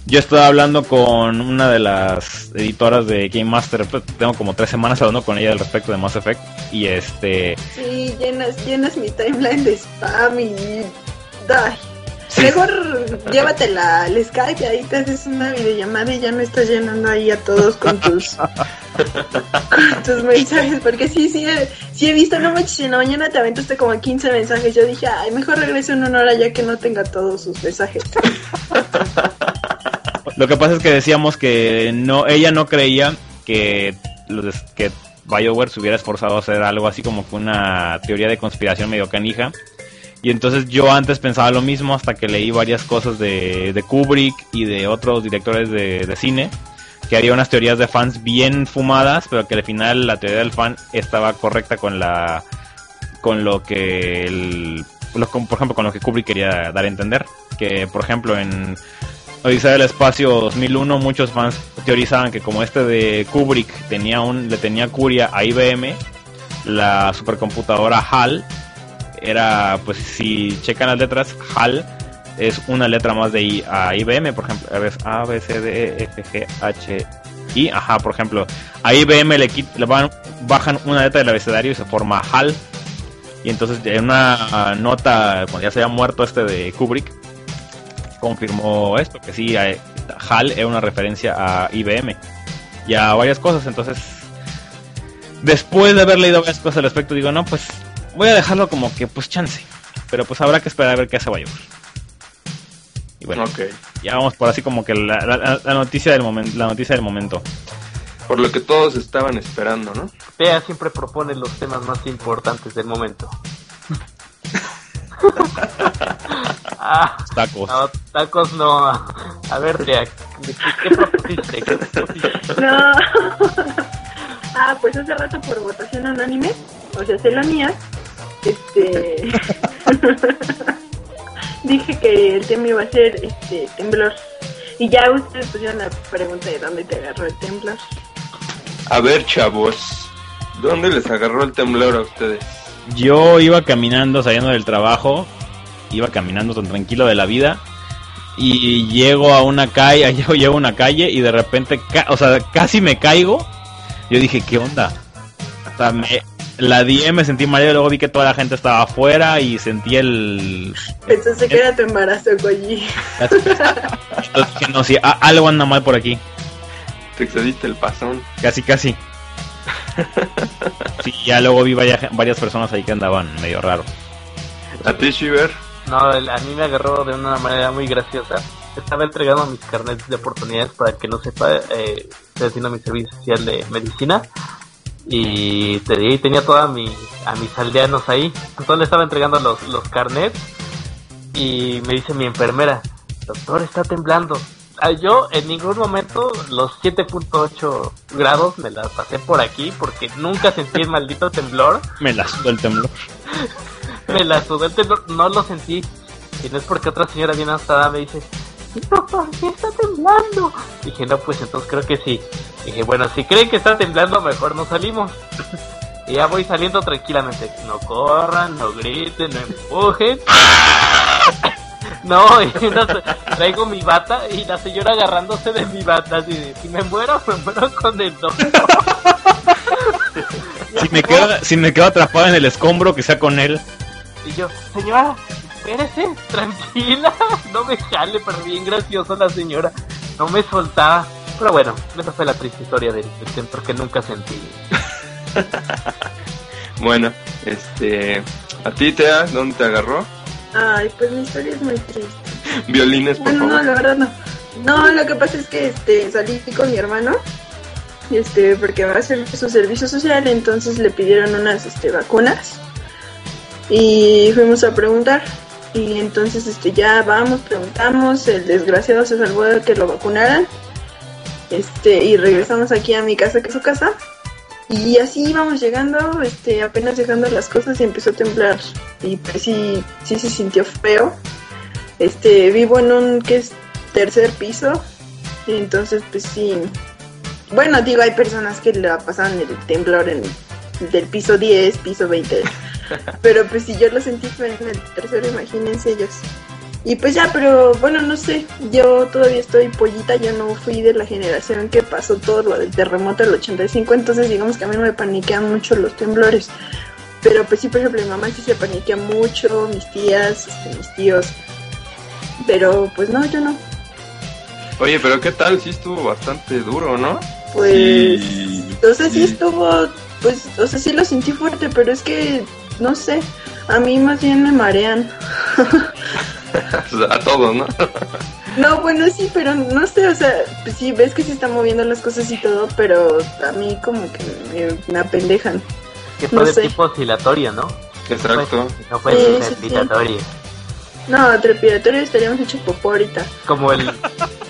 Yo estaba hablando con una de las editoras de Game Master, pues, tengo como tres semanas hablando con ella al respecto de Mass Effect y este Sí, llenas, llenas mi timeline de spam y... Ay. Sí. Mejor llévatela al Skype ahí te haces una videollamada y ya no estás llenando ahí a todos con tus con tus mensajes. Porque sí, sí, he- sí he visto, no manches, en la mañana te aventaste como 15 mensajes. Yo dije, ay, mejor regreso en una hora ya que no tenga todos sus mensajes. Lo que pasa es que decíamos que no, ella no creía que los que BioWare se hubiera esforzado a hacer algo así como que una teoría de conspiración medio canija. Y entonces yo antes pensaba lo mismo hasta que leí varias cosas de, de Kubrick y de otros directores de, de cine. Que había unas teorías de fans bien fumadas, pero que al final la teoría del fan estaba correcta con la con lo que el, por ejemplo con lo que Kubrick quería dar a entender. Que por ejemplo en Odisea del Espacio 2001 muchos fans teorizaban que como este de Kubrick tenía un le tenía curia a IBM, la supercomputadora HAL era pues si checan las letras HAL es una letra más de I a IBM, por ejemplo, a B, C, D, E, F, G, H, I, ajá, por ejemplo, a IBM le, quit- le van- bajan una letra del abecedario y se forma HAL. Y entonces en una nota, cuando ya se había muerto este de Kubrick, confirmó esto, que sí, eh, HAL es una referencia a IBM y a varias cosas. Entonces, después de haber leído varias cosas al respecto, digo, no, pues voy a dejarlo como que, pues chance. Pero pues habrá que esperar a ver qué hace Bioware. Y bueno, ya vamos por así como que la, la- la noticia del momento, la noticia del momento. Por lo que todos estaban esperando, ¿no? Tea siempre propone los temas más importantes del momento. ah, Tacos. no, tacos no. A ver, ¿qué, qué propusiste? ¿Qué propusiste? No. ah, pues hace rato por votación anónime, o sea, sé la mía, este... dije que el tema iba a ser este temblor. Y ya ustedes pusieron la pregunta de dónde te agarró el temblor. A ver, chavos. ¿Dónde les agarró el temblor a ustedes? Yo iba caminando, saliendo del trabajo, iba caminando tan tranquilo de la vida y llego a una calle, yo llego a una calle y de repente, ca- o sea, casi me caigo. Yo dije, ¿qué onda? O sea, me, la di, me sentí mal y luego vi que toda la gente estaba afuera y sentí el... Pensé que era tu embarazo, Koji. Entonces no, sí, algo anda mal por aquí. Te excediste el pasón. Casi, casi. Sí, ya luego vi varias, varias personas ahí que andaban medio raro. A ti, Shiver. No, a mí me agarró de una manera muy graciosa. Estaba entregando mis carnets de oportunidades para que no sepa, eh, estoy haciendo mi servicio social de medicina y te- y tenía toda mi, a mis aldeanos ahí. Entonces le estaba entregando los, los carnets y me dice mi enfermera, doctor, está temblando. Ah, Yo en ningún momento los 7.8 grados me las pasé por aquí porque nunca sentí el maldito temblor. Me la sudó el temblor. Me la el temblor, no lo sentí. Y no es porque otra señora bien asada me dice, "Sí, doctor, sí está temblando. Dije, no, pues entonces creo que sí. Dije, bueno, si creen que está temblando, mejor no salimos. y ya voy saliendo tranquilamente. No corran, no griten, no empujen. no, y no traigo mi bata y la señora agarrándose de mi bata. Así de, si me muero, me muero con el doctor. Si me quedo, si me quedo atrapado en el escombro, que sea con él. Y yo, señora, espérese, tranquila, no me jale, pero bien graciosa la señora, no me soltaba. Pero bueno, esa fue la triste historia del, del centro que nunca sentí. Bueno, este. A ti, Tea, ¿dónde te agarró? Ay, pues mi historia es muy triste. Violines, por Bueno, no, favor. la verdad no. No, lo que pasa es que este salí con mi hermano, este, porque va a hacer su servicio social, entonces le pidieron unas este, vacunas y fuimos a preguntar. Y entonces este ya vamos, preguntamos, el desgraciado se salvó de que lo vacunaran. Este, y regresamos aquí a mi casa, que es su casa. Y así íbamos llegando, este, apenas dejando las cosas y empezó a temblar. Y pues sí, sí se sintió feo. Este, vivo en un que es tercer piso. Y entonces pues sí. Bueno, digo, hay personas que le pasaban el temblor en del piso 10, piso 20. pero pues si yo lo sentí fue en el tercero, imagínense ellos. Y pues ya, pero bueno, no sé, yo todavía estoy pollita, yo no fui de la generación que pasó todo lo del terremoto del 85, entonces digamos que a mí no me paniquean mucho los temblores. Pero pues sí, por ejemplo, mi mamá sí se paniquea mucho, mis tías, este, mis tíos. Pero pues no, yo no. Oye, pero ¿qué tal? Sí estuvo bastante duro, ¿no? Pues, Sí. sí Sí. estuvo, pues, o sea, sí lo sentí fuerte, pero es que, no sé, a mí más bien me marean. O sea, a todos, ¿no? No, bueno, sí, pero no sé, o sea, pues sí, ves que se están moviendo las cosas y todo, pero a mí como que me, me apendejan. Que fue No de sé. tipo oscilatorio, ¿no? Exacto. Fue- no fue Sí, sí, sí. trepidatorio. No, trepidatorio estaríamos hechos popó ahorita. Como el,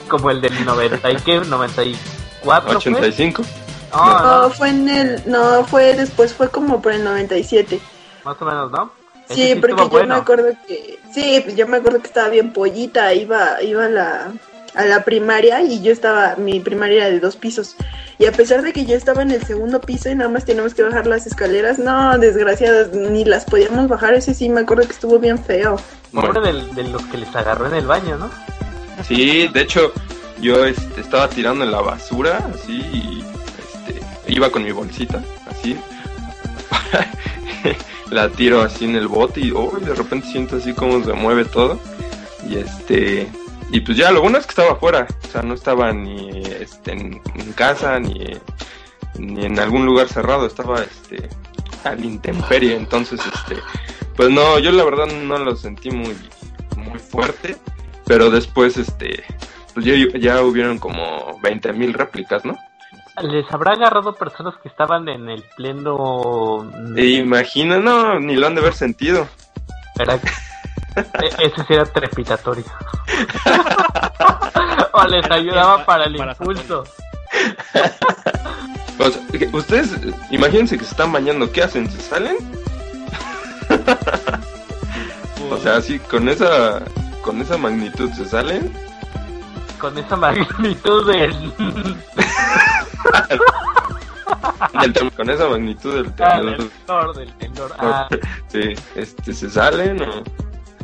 como el del 90 y qué, 94 fue? 85. No, No, no, fue en el, no, fue después, fue como por el 97. más o menos, ¿no? Ese Sí, porque yo bueno. me acuerdo que, sí, pues yo me acuerdo que estaba bien pollita, iba, iba a la, a la primaria y yo estaba, mi primaria era de dos pisos. Y a pesar de que yo estaba en el segundo piso y nada más teníamos que bajar las escaleras, no, desgraciadas, ni las podíamos bajar. Ese sí me acuerdo que estuvo bien feo. Pobre del- de, los que les agarró en el baño, ¿no? Sí, de hecho, yo este, estaba tirando en la basura, así, y iba con mi bolsita, así. la tiro así en el bote y oh, de repente siento así como se mueve todo. Y este, y pues ya, lo bueno es que estaba afuera, o sea, no estaba ni este, en, casa ni, en algún lugar cerrado, estaba este, al intemperie, entonces, este, pues no, yo la verdad no lo sentí muy, muy fuerte, pero después, este, pues ya, ya hubieron como 20 mil réplicas, ¿no? Les habrá agarrado personas que estaban en el pleno. imagina, no, ni lo han de haber sentido. Era- e- Ese sí era trepidatorio. o les ayudaba para el impulso. O sea, que ustedes, imagínense que se están bañando, ¿qué hacen? ¿Se salen? O sea, así, con esa, con esa magnitud se salen. Con esa magnitud del. Con esa magnitud del ah, temblor. del temblor. Ah, Sí, este, se salen o...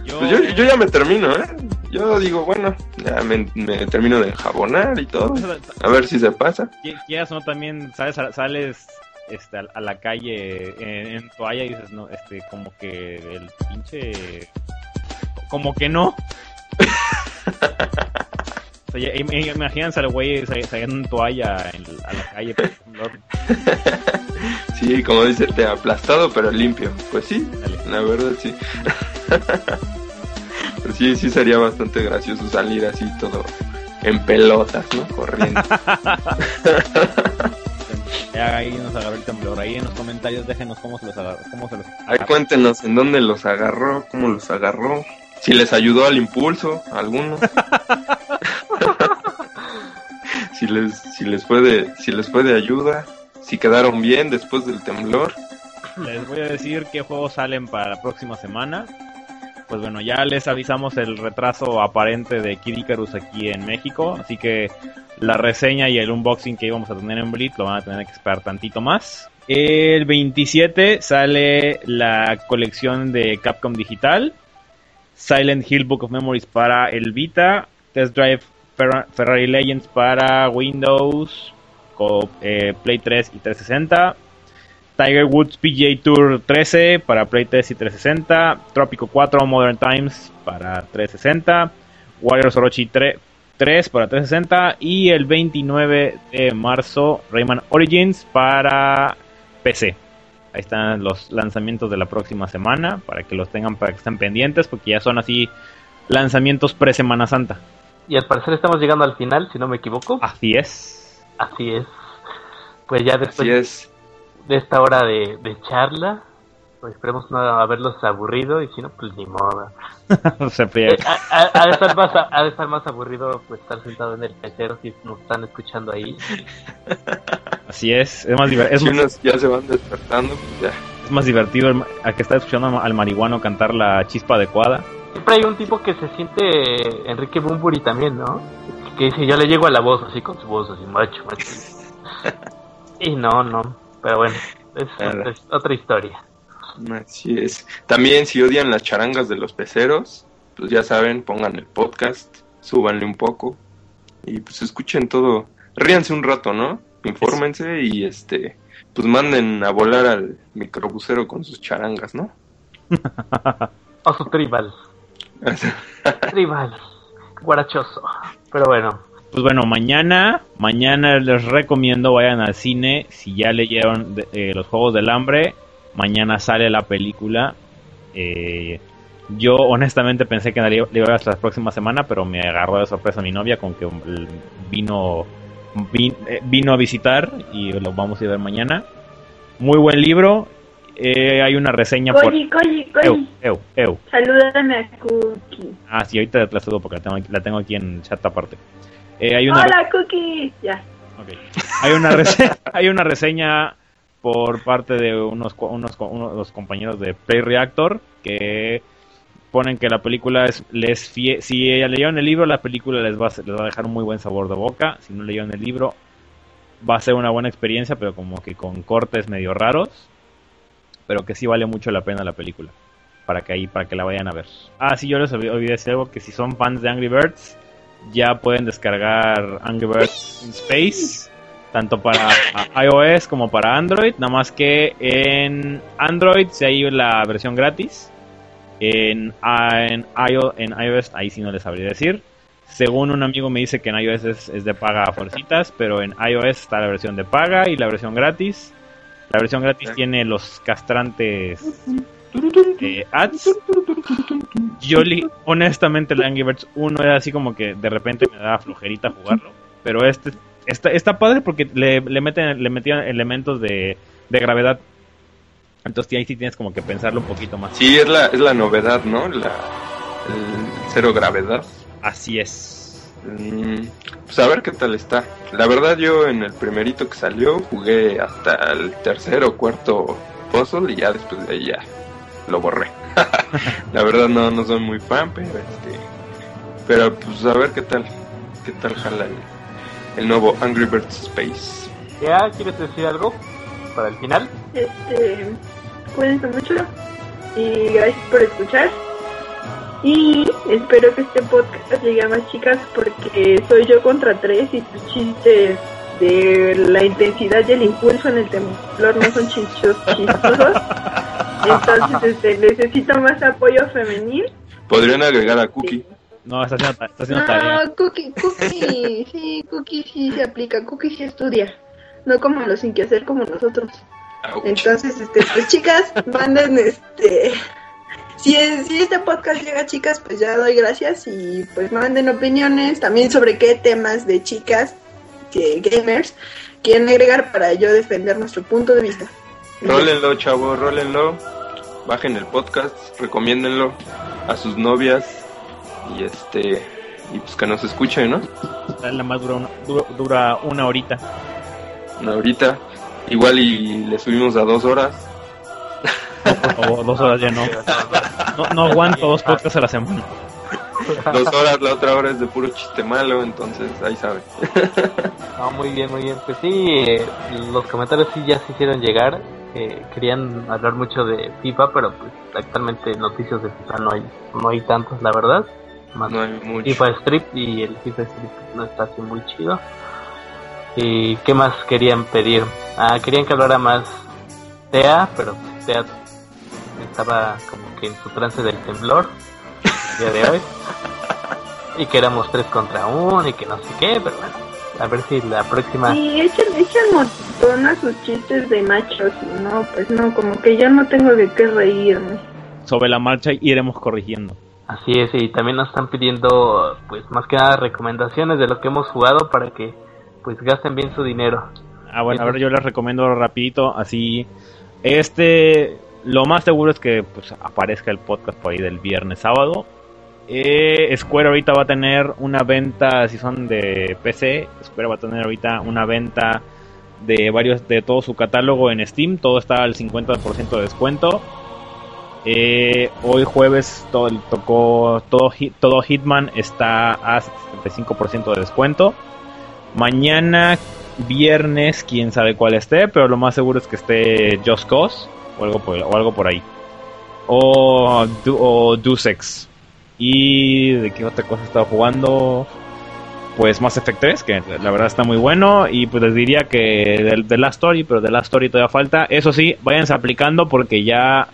Yo, Pues yo, yo ya me termino, ¿eh? Yo digo, bueno, ya me, me termino de enjabonar y todo. A ver si se pasa. Qui- quieras o no también sales a, sales este, a, a la calle en, en toalla y dices no este como que el pinche como que no o sea, imagínense al güey sa- saliendo en toalla en, a la calle. Sí, como dice, te aplastado pero limpio. Pues sí, Dale. la verdad sí. Pero sí, sí sería bastante gracioso salir así todo en pelotas, ¿no? Corriendo. Ahí nos agarró el temblor ahí en los comentarios déjenos cómo se los agarró cómo se los Ahí cuéntenos en dónde los agarró, cómo los agarró. Si les ayudó al impulso, alguno. Si les, si les fue de, si les ayuda. Si quedaron bien después del temblor. Les voy a decir qué juegos salen para la próxima semana. Pues bueno, ya les avisamos el retraso aparente de Kid Icarus aquí en México, así que la reseña y el unboxing que íbamos a tener en Blitz lo van a tener que esperar tantito más. El 27 sale la colección de Capcom Digital, Silent Hill Book of Memories para el Vita, Test Drive Ferra- Ferrari Legends para Windows, eh, Play 3 y 360, Tiger Woods PGA Tour 13 para Play 3 y 360, Trópico 4 Modern Times para 360, Warriors Orochi 3, 3 para 360 y el 29 de marzo Rayman Origins para PC. Ahí están los lanzamientos de la próxima semana para que los tengan para que estén pendientes porque ya son así lanzamientos pre Semana Santa. Y al parecer estamos llegando al final, si no me equivoco. Así es. Así es. Pues ya después Así es. de esta hora de, de charla, pues esperemos no haberlos aburrido y si no, pues ni modo. Se friega. Eh, ha, ha- ha de estar más, ha de estar más aburrido pues estar sentado en el pecero si nos están escuchando ahí. Así es. Es más, diver- es si unos ya se van despertando, pues ya. es más divertido el a que está escuchando al marihuano cantar la chispa adecuada. Siempre hay un tipo que se siente Enrique Bumburi también, ¿no? Que dice, yo le llego a la voz así con su voz así, macho, macho. Y no, no, pero bueno, es Claro. otra, otra historia. Así es. También si odian las charangas de los peceros, pues ya saben, pongan el podcast, súbanle un poco y pues escuchen todo. Ríanse un rato, ¿no? Infórmense y este, pues manden a volar al microbusero con sus charangas, ¿no? O su tribal, tribal, guarachoso. Pero bueno, Pues bueno, mañana, mañana les recomiendo vayan al cine. Si ya leyeron eh, los Juegos del Hambre, mañana sale la película. Eh, yo honestamente pensé que le iba a ver hasta la próxima semana, pero me agarró de sorpresa mi novia con que vino, vi- eh, vino a visitar y lo vamos a ir a ver mañana. Muy buen libro. Eh, hay una reseña por... Koji, Koji, Eu, eu, eu. Salúdame a Cookie. Ah, sí, ahorita la saludo porque la tengo, la tengo aquí en chat aparte. Eh, hay una... Hola, Cookie. Ya. Ok. Hay una reseña, hay una reseña por parte de unos, unos, unos compañeros de Play Reactor que ponen que la película es les fie- si leyeron el libro la película les va, a, les va a dejar un muy buen sabor de boca si no leyeron el libro va a ser una buena experiencia, pero como que con cortes medio raros, pero que sí vale mucho la pena la película, para que ahí, para que la vayan a ver. Ah, sí, yo les olvidé decir algo, que si son fans de Angry Birds, ya pueden descargar Angry Birds in Space, tanto para iOS como para Android, nada más que en Android si hay la versión gratis, en, en, iO- en iOS ahí sí no les sabría decir. Según un amigo me dice que en iOS es, es de paga a fuercitas, pero en iOS está la versión de paga y la versión gratis. La versión gratis tiene los castrantes eh, ads. Yo li- honestamente el Angry Birds 1 era así como que de repente me daba flojerita jugarlo, pero este está, está padre porque le, le meten le metían elementos de, de gravedad. Entonces ahí sí tienes como que pensarlo un poquito más. Sí, es la, es la novedad, ¿no? La, el cero gravedad. Así es. Mm, pues a ver qué tal está. La verdad yo en el primerito que salió jugué hasta el tercero o cuarto puzzle y ya después de ahí ya lo borré. La verdad no, no soy muy fan, pero este... Pero pues a ver qué tal. ¿Qué tal jala el, el nuevo Angry Birds Space? ¿Ya quieres decir algo para el final? Este, cuídense mucho y gracias por escuchar. Y espero que este podcast llegue a más chicas porque soy yo contra tres y tus chistes de la intensidad y el impulso en el temblor no son chistos chistosos. Entonces este, necesito más apoyo femenil. Podrían agregar a Cookie. No, está haciendo, ta- está haciendo tarea. No, Cookie, Cookie, sí, Cookie sí se aplica, Cookie sí estudia. No como los sin que hacer como nosotros. Ouch. Entonces, este, pues chicas, manden este. Si, es- si este podcast llega a chicas, pues ya doy gracias y pues manden opiniones también sobre qué temas de chicas, que gamers, quieren agregar para yo defender nuestro punto de vista. Rólenlo, chavos, rólenlo. Bajen el podcast, recomiéndenlo a sus novias y este y pues que nos escuchen, ¿no? La más dura una, dura, dura una horita. Una horita. Igual y le subimos a dos horas. Por favor, dos horas ya no. No, no aguanto dos podcasts a la semana. Dos horas, la otra hora es de puro chiste malo, entonces ahí saben. No, muy bien, muy bien. Pues sí, eh, los comentarios sí ya se hicieron llegar. Eh, querían hablar mucho de FIFA, pero pues actualmente noticias de FIFA no hay, no hay tantas, la verdad. Más No hay mucho. FIFA Strip y el FIFA Strip no está así muy chido. ¿Y qué más querían pedir? Ah, querían que hablara más Tea, pero pues, Tea estaba como que en su trance del temblor el día de hoy. Y que éramos tres contra uno y que no sé qué, pero bueno, a ver si la próxima... Sí, echan, echan montón a sus chistes de machos y no, pues no, como que yo no tengo de qué reírme. Sobre la marcha iremos corrigiendo. Así es, y también nos están pidiendo, pues más que nada, recomendaciones de lo que hemos jugado para que, pues, gasten bien su dinero. Ah, bueno, a ver, yo les recomiendo rapidito, así, este, lo más seguro es que pues aparezca el podcast por ahí del viernes, sábado. Eh, Square ahorita va a tener una venta, si son de PC, Square va a tener ahorita una venta de varios, de todo su catálogo en Steam, todo está al 50% de descuento. Eh, hoy jueves todo, tocó todo, todo Hitman está a 75% de descuento. Mañana viernes, quién sabe cuál esté, pero lo más seguro es que esté Just Cause algo por, algo por ahí. O, Du-. Y de qué otra cosa estaba jugando. Pues Mass Effect 3, que la verdad está muy bueno. Y pues les diría que de, de Last Story, pero de Last Story todavía falta. Eso sí, váyanse aplicando porque ya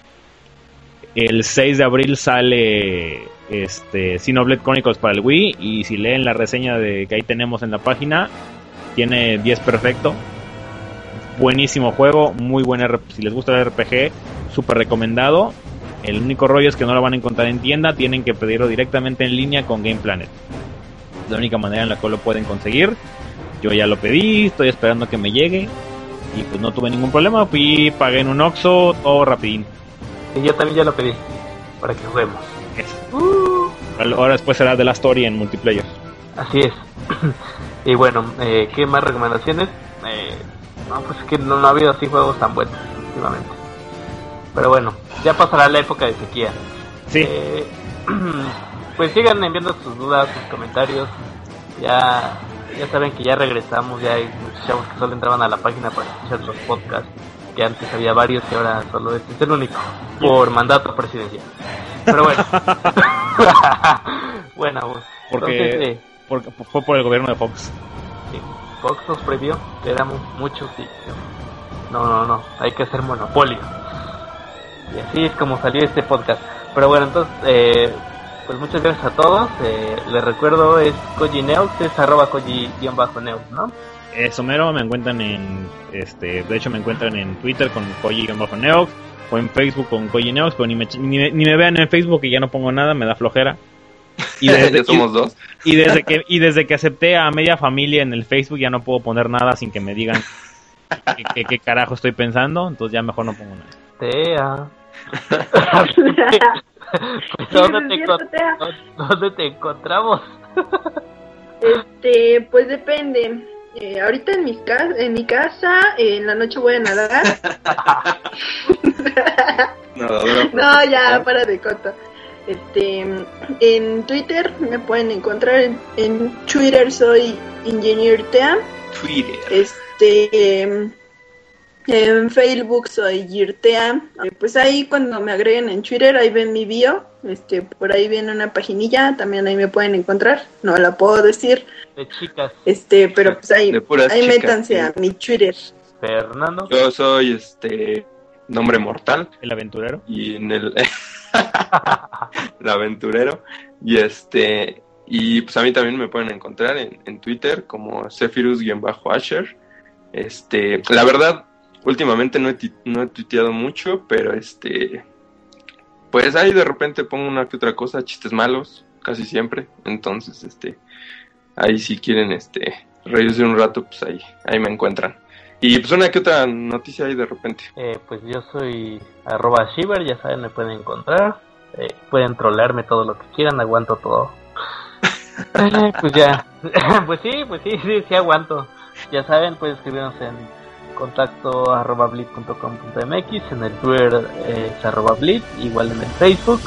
el 6 de abril sale este Xenoblade Chronicles para el Wii. Y si leen la reseña de que ahí tenemos en la página, tiene 10 perfecto. Buenísimo juego, muy buen RPG. Si les gusta el RPG, súper recomendado. El único rollo es que no lo van a encontrar en tienda, tienen que pedirlo directamente en línea con Game Planet. Es la única manera en la cual lo pueden conseguir. Yo ya lo pedí, estoy esperando que me llegue. Y pues no tuve ningún problema, fui, pagué en un Oxxo, todo rapidín. Y yo también ya lo pedí, para que juguemos. Eso. Ahora después será de la story en multiplayer. Así es. y bueno, eh, ¿qué más recomendaciones? Eh, no, pues es que no, no ha habido así juegos tan buenos últimamente. Pero bueno, ya pasará la época de sequía. Sí, Eh, pues sigan enviando sus dudas, sus comentarios. Ya ya saben que ya regresamos, ya hay muchos chavos que solo entraban a la página para escuchar los podcasts, que antes había varios y ahora solo este es el único, por mandato presidencial. Pero bueno. bueno, pues, Porque, entonces, eh, porque fue por el gobierno de Fox. Fox nos previó que éramos muchos y no, no, no, hay que hacer monopolio. Y así es como salió este podcast. Pero bueno, entonces, eh, pues muchas gracias a todos. Eh, les recuerdo, es Neox, es arroba Koji-Neox, ¿no? Eso mero, me encuentran en, este, de hecho me encuentran en Twitter con Koji-Neox o en Facebook con Koji Neox, pero ni me, ni, me- ni me vean en Facebook que ya no pongo nada, me da flojera. Y desde, somos dos. y, y desde que y desde que acepté a media familia en el Facebook ya no puedo poner nada sin que me digan qué, qué- qué carajo estoy pensando, entonces ya mejor no pongo nada. Tea. Pues, ¿Dónde, te Sí, es cierto, encon- Tea. ¿Dónde te encontramos? Este, pues depende. Eh, ahorita en mi casa, en mi casa, eh, en la noche voy a nadar. No, ya, para de coto. Este, en Twitter me pueden encontrar. En, en Twitter soy Engineer Tea. Twitter. Este, en Facebook soy Girtea. Eh, Pues ahí cuando me agreguen en Twitter, ahí ven mi bio. Este, por ahí viene una paginilla, también ahí me pueden encontrar. No la puedo decir. De chicas, Este, pero pues ahí, ahí chicas, métanse sí. a mi Twitter. Fernando. Yo soy este nombre mortal El aventurero. y en el el aventurero y este y pues a mí también me pueden encontrar en, Twitter como Zephyrus-Asher. Este, la verdad, últimamente no he, no he tuiteado mucho, pero este pues ahí de repente pongo una que otra cosa, chistes malos, casi siempre. Entonces, este ahí si quieren este reírse un rato, pues ahí ahí me encuentran. Y pues una que otra noticia ahí de repente. Eh, pues yo soy arroba Shiver, ya saben, me pueden encontrar. Eh, pueden trolearme todo lo que quieran, aguanto todo. Pues ya, pues sí, pues sí, sí, sí aguanto. Ya saben, pueden escribirnos en contacto arroba blip.com.mx, en el Twitter eh, es arroba blip, igual en el Facebook.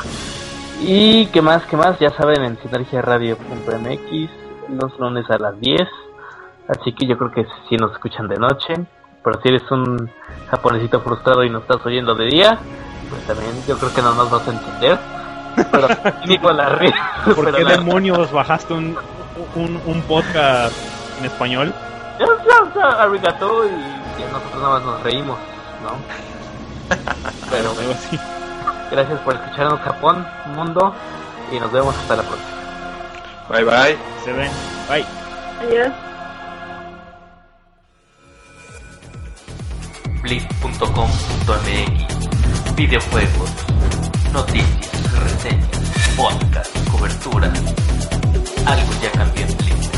Y qué más, qué más, ya saben, en sinergiaradio.mx, los lunes a las 10. Así que yo creo que sí nos escuchan de noche. Pero si eres un japonesito frustrado y nos estás oyendo de día, pues también yo creo que no nos vas a entender. Pero ni por la ri- ¿Por pero qué la- demonios bajaste un, un, un podcast en español? Ya, ya, ya, arigato y nosotros nada más nos reímos, ¿no? Pero así. gracias por escucharnos Japón, mundo y nos vemos hasta la próxima. Bye bye. Se ven. Bye. Adiós. blip.com.mx Videojuegos, noticias, reseñas, podcast, cobertura. Algo ya cambió en Blip.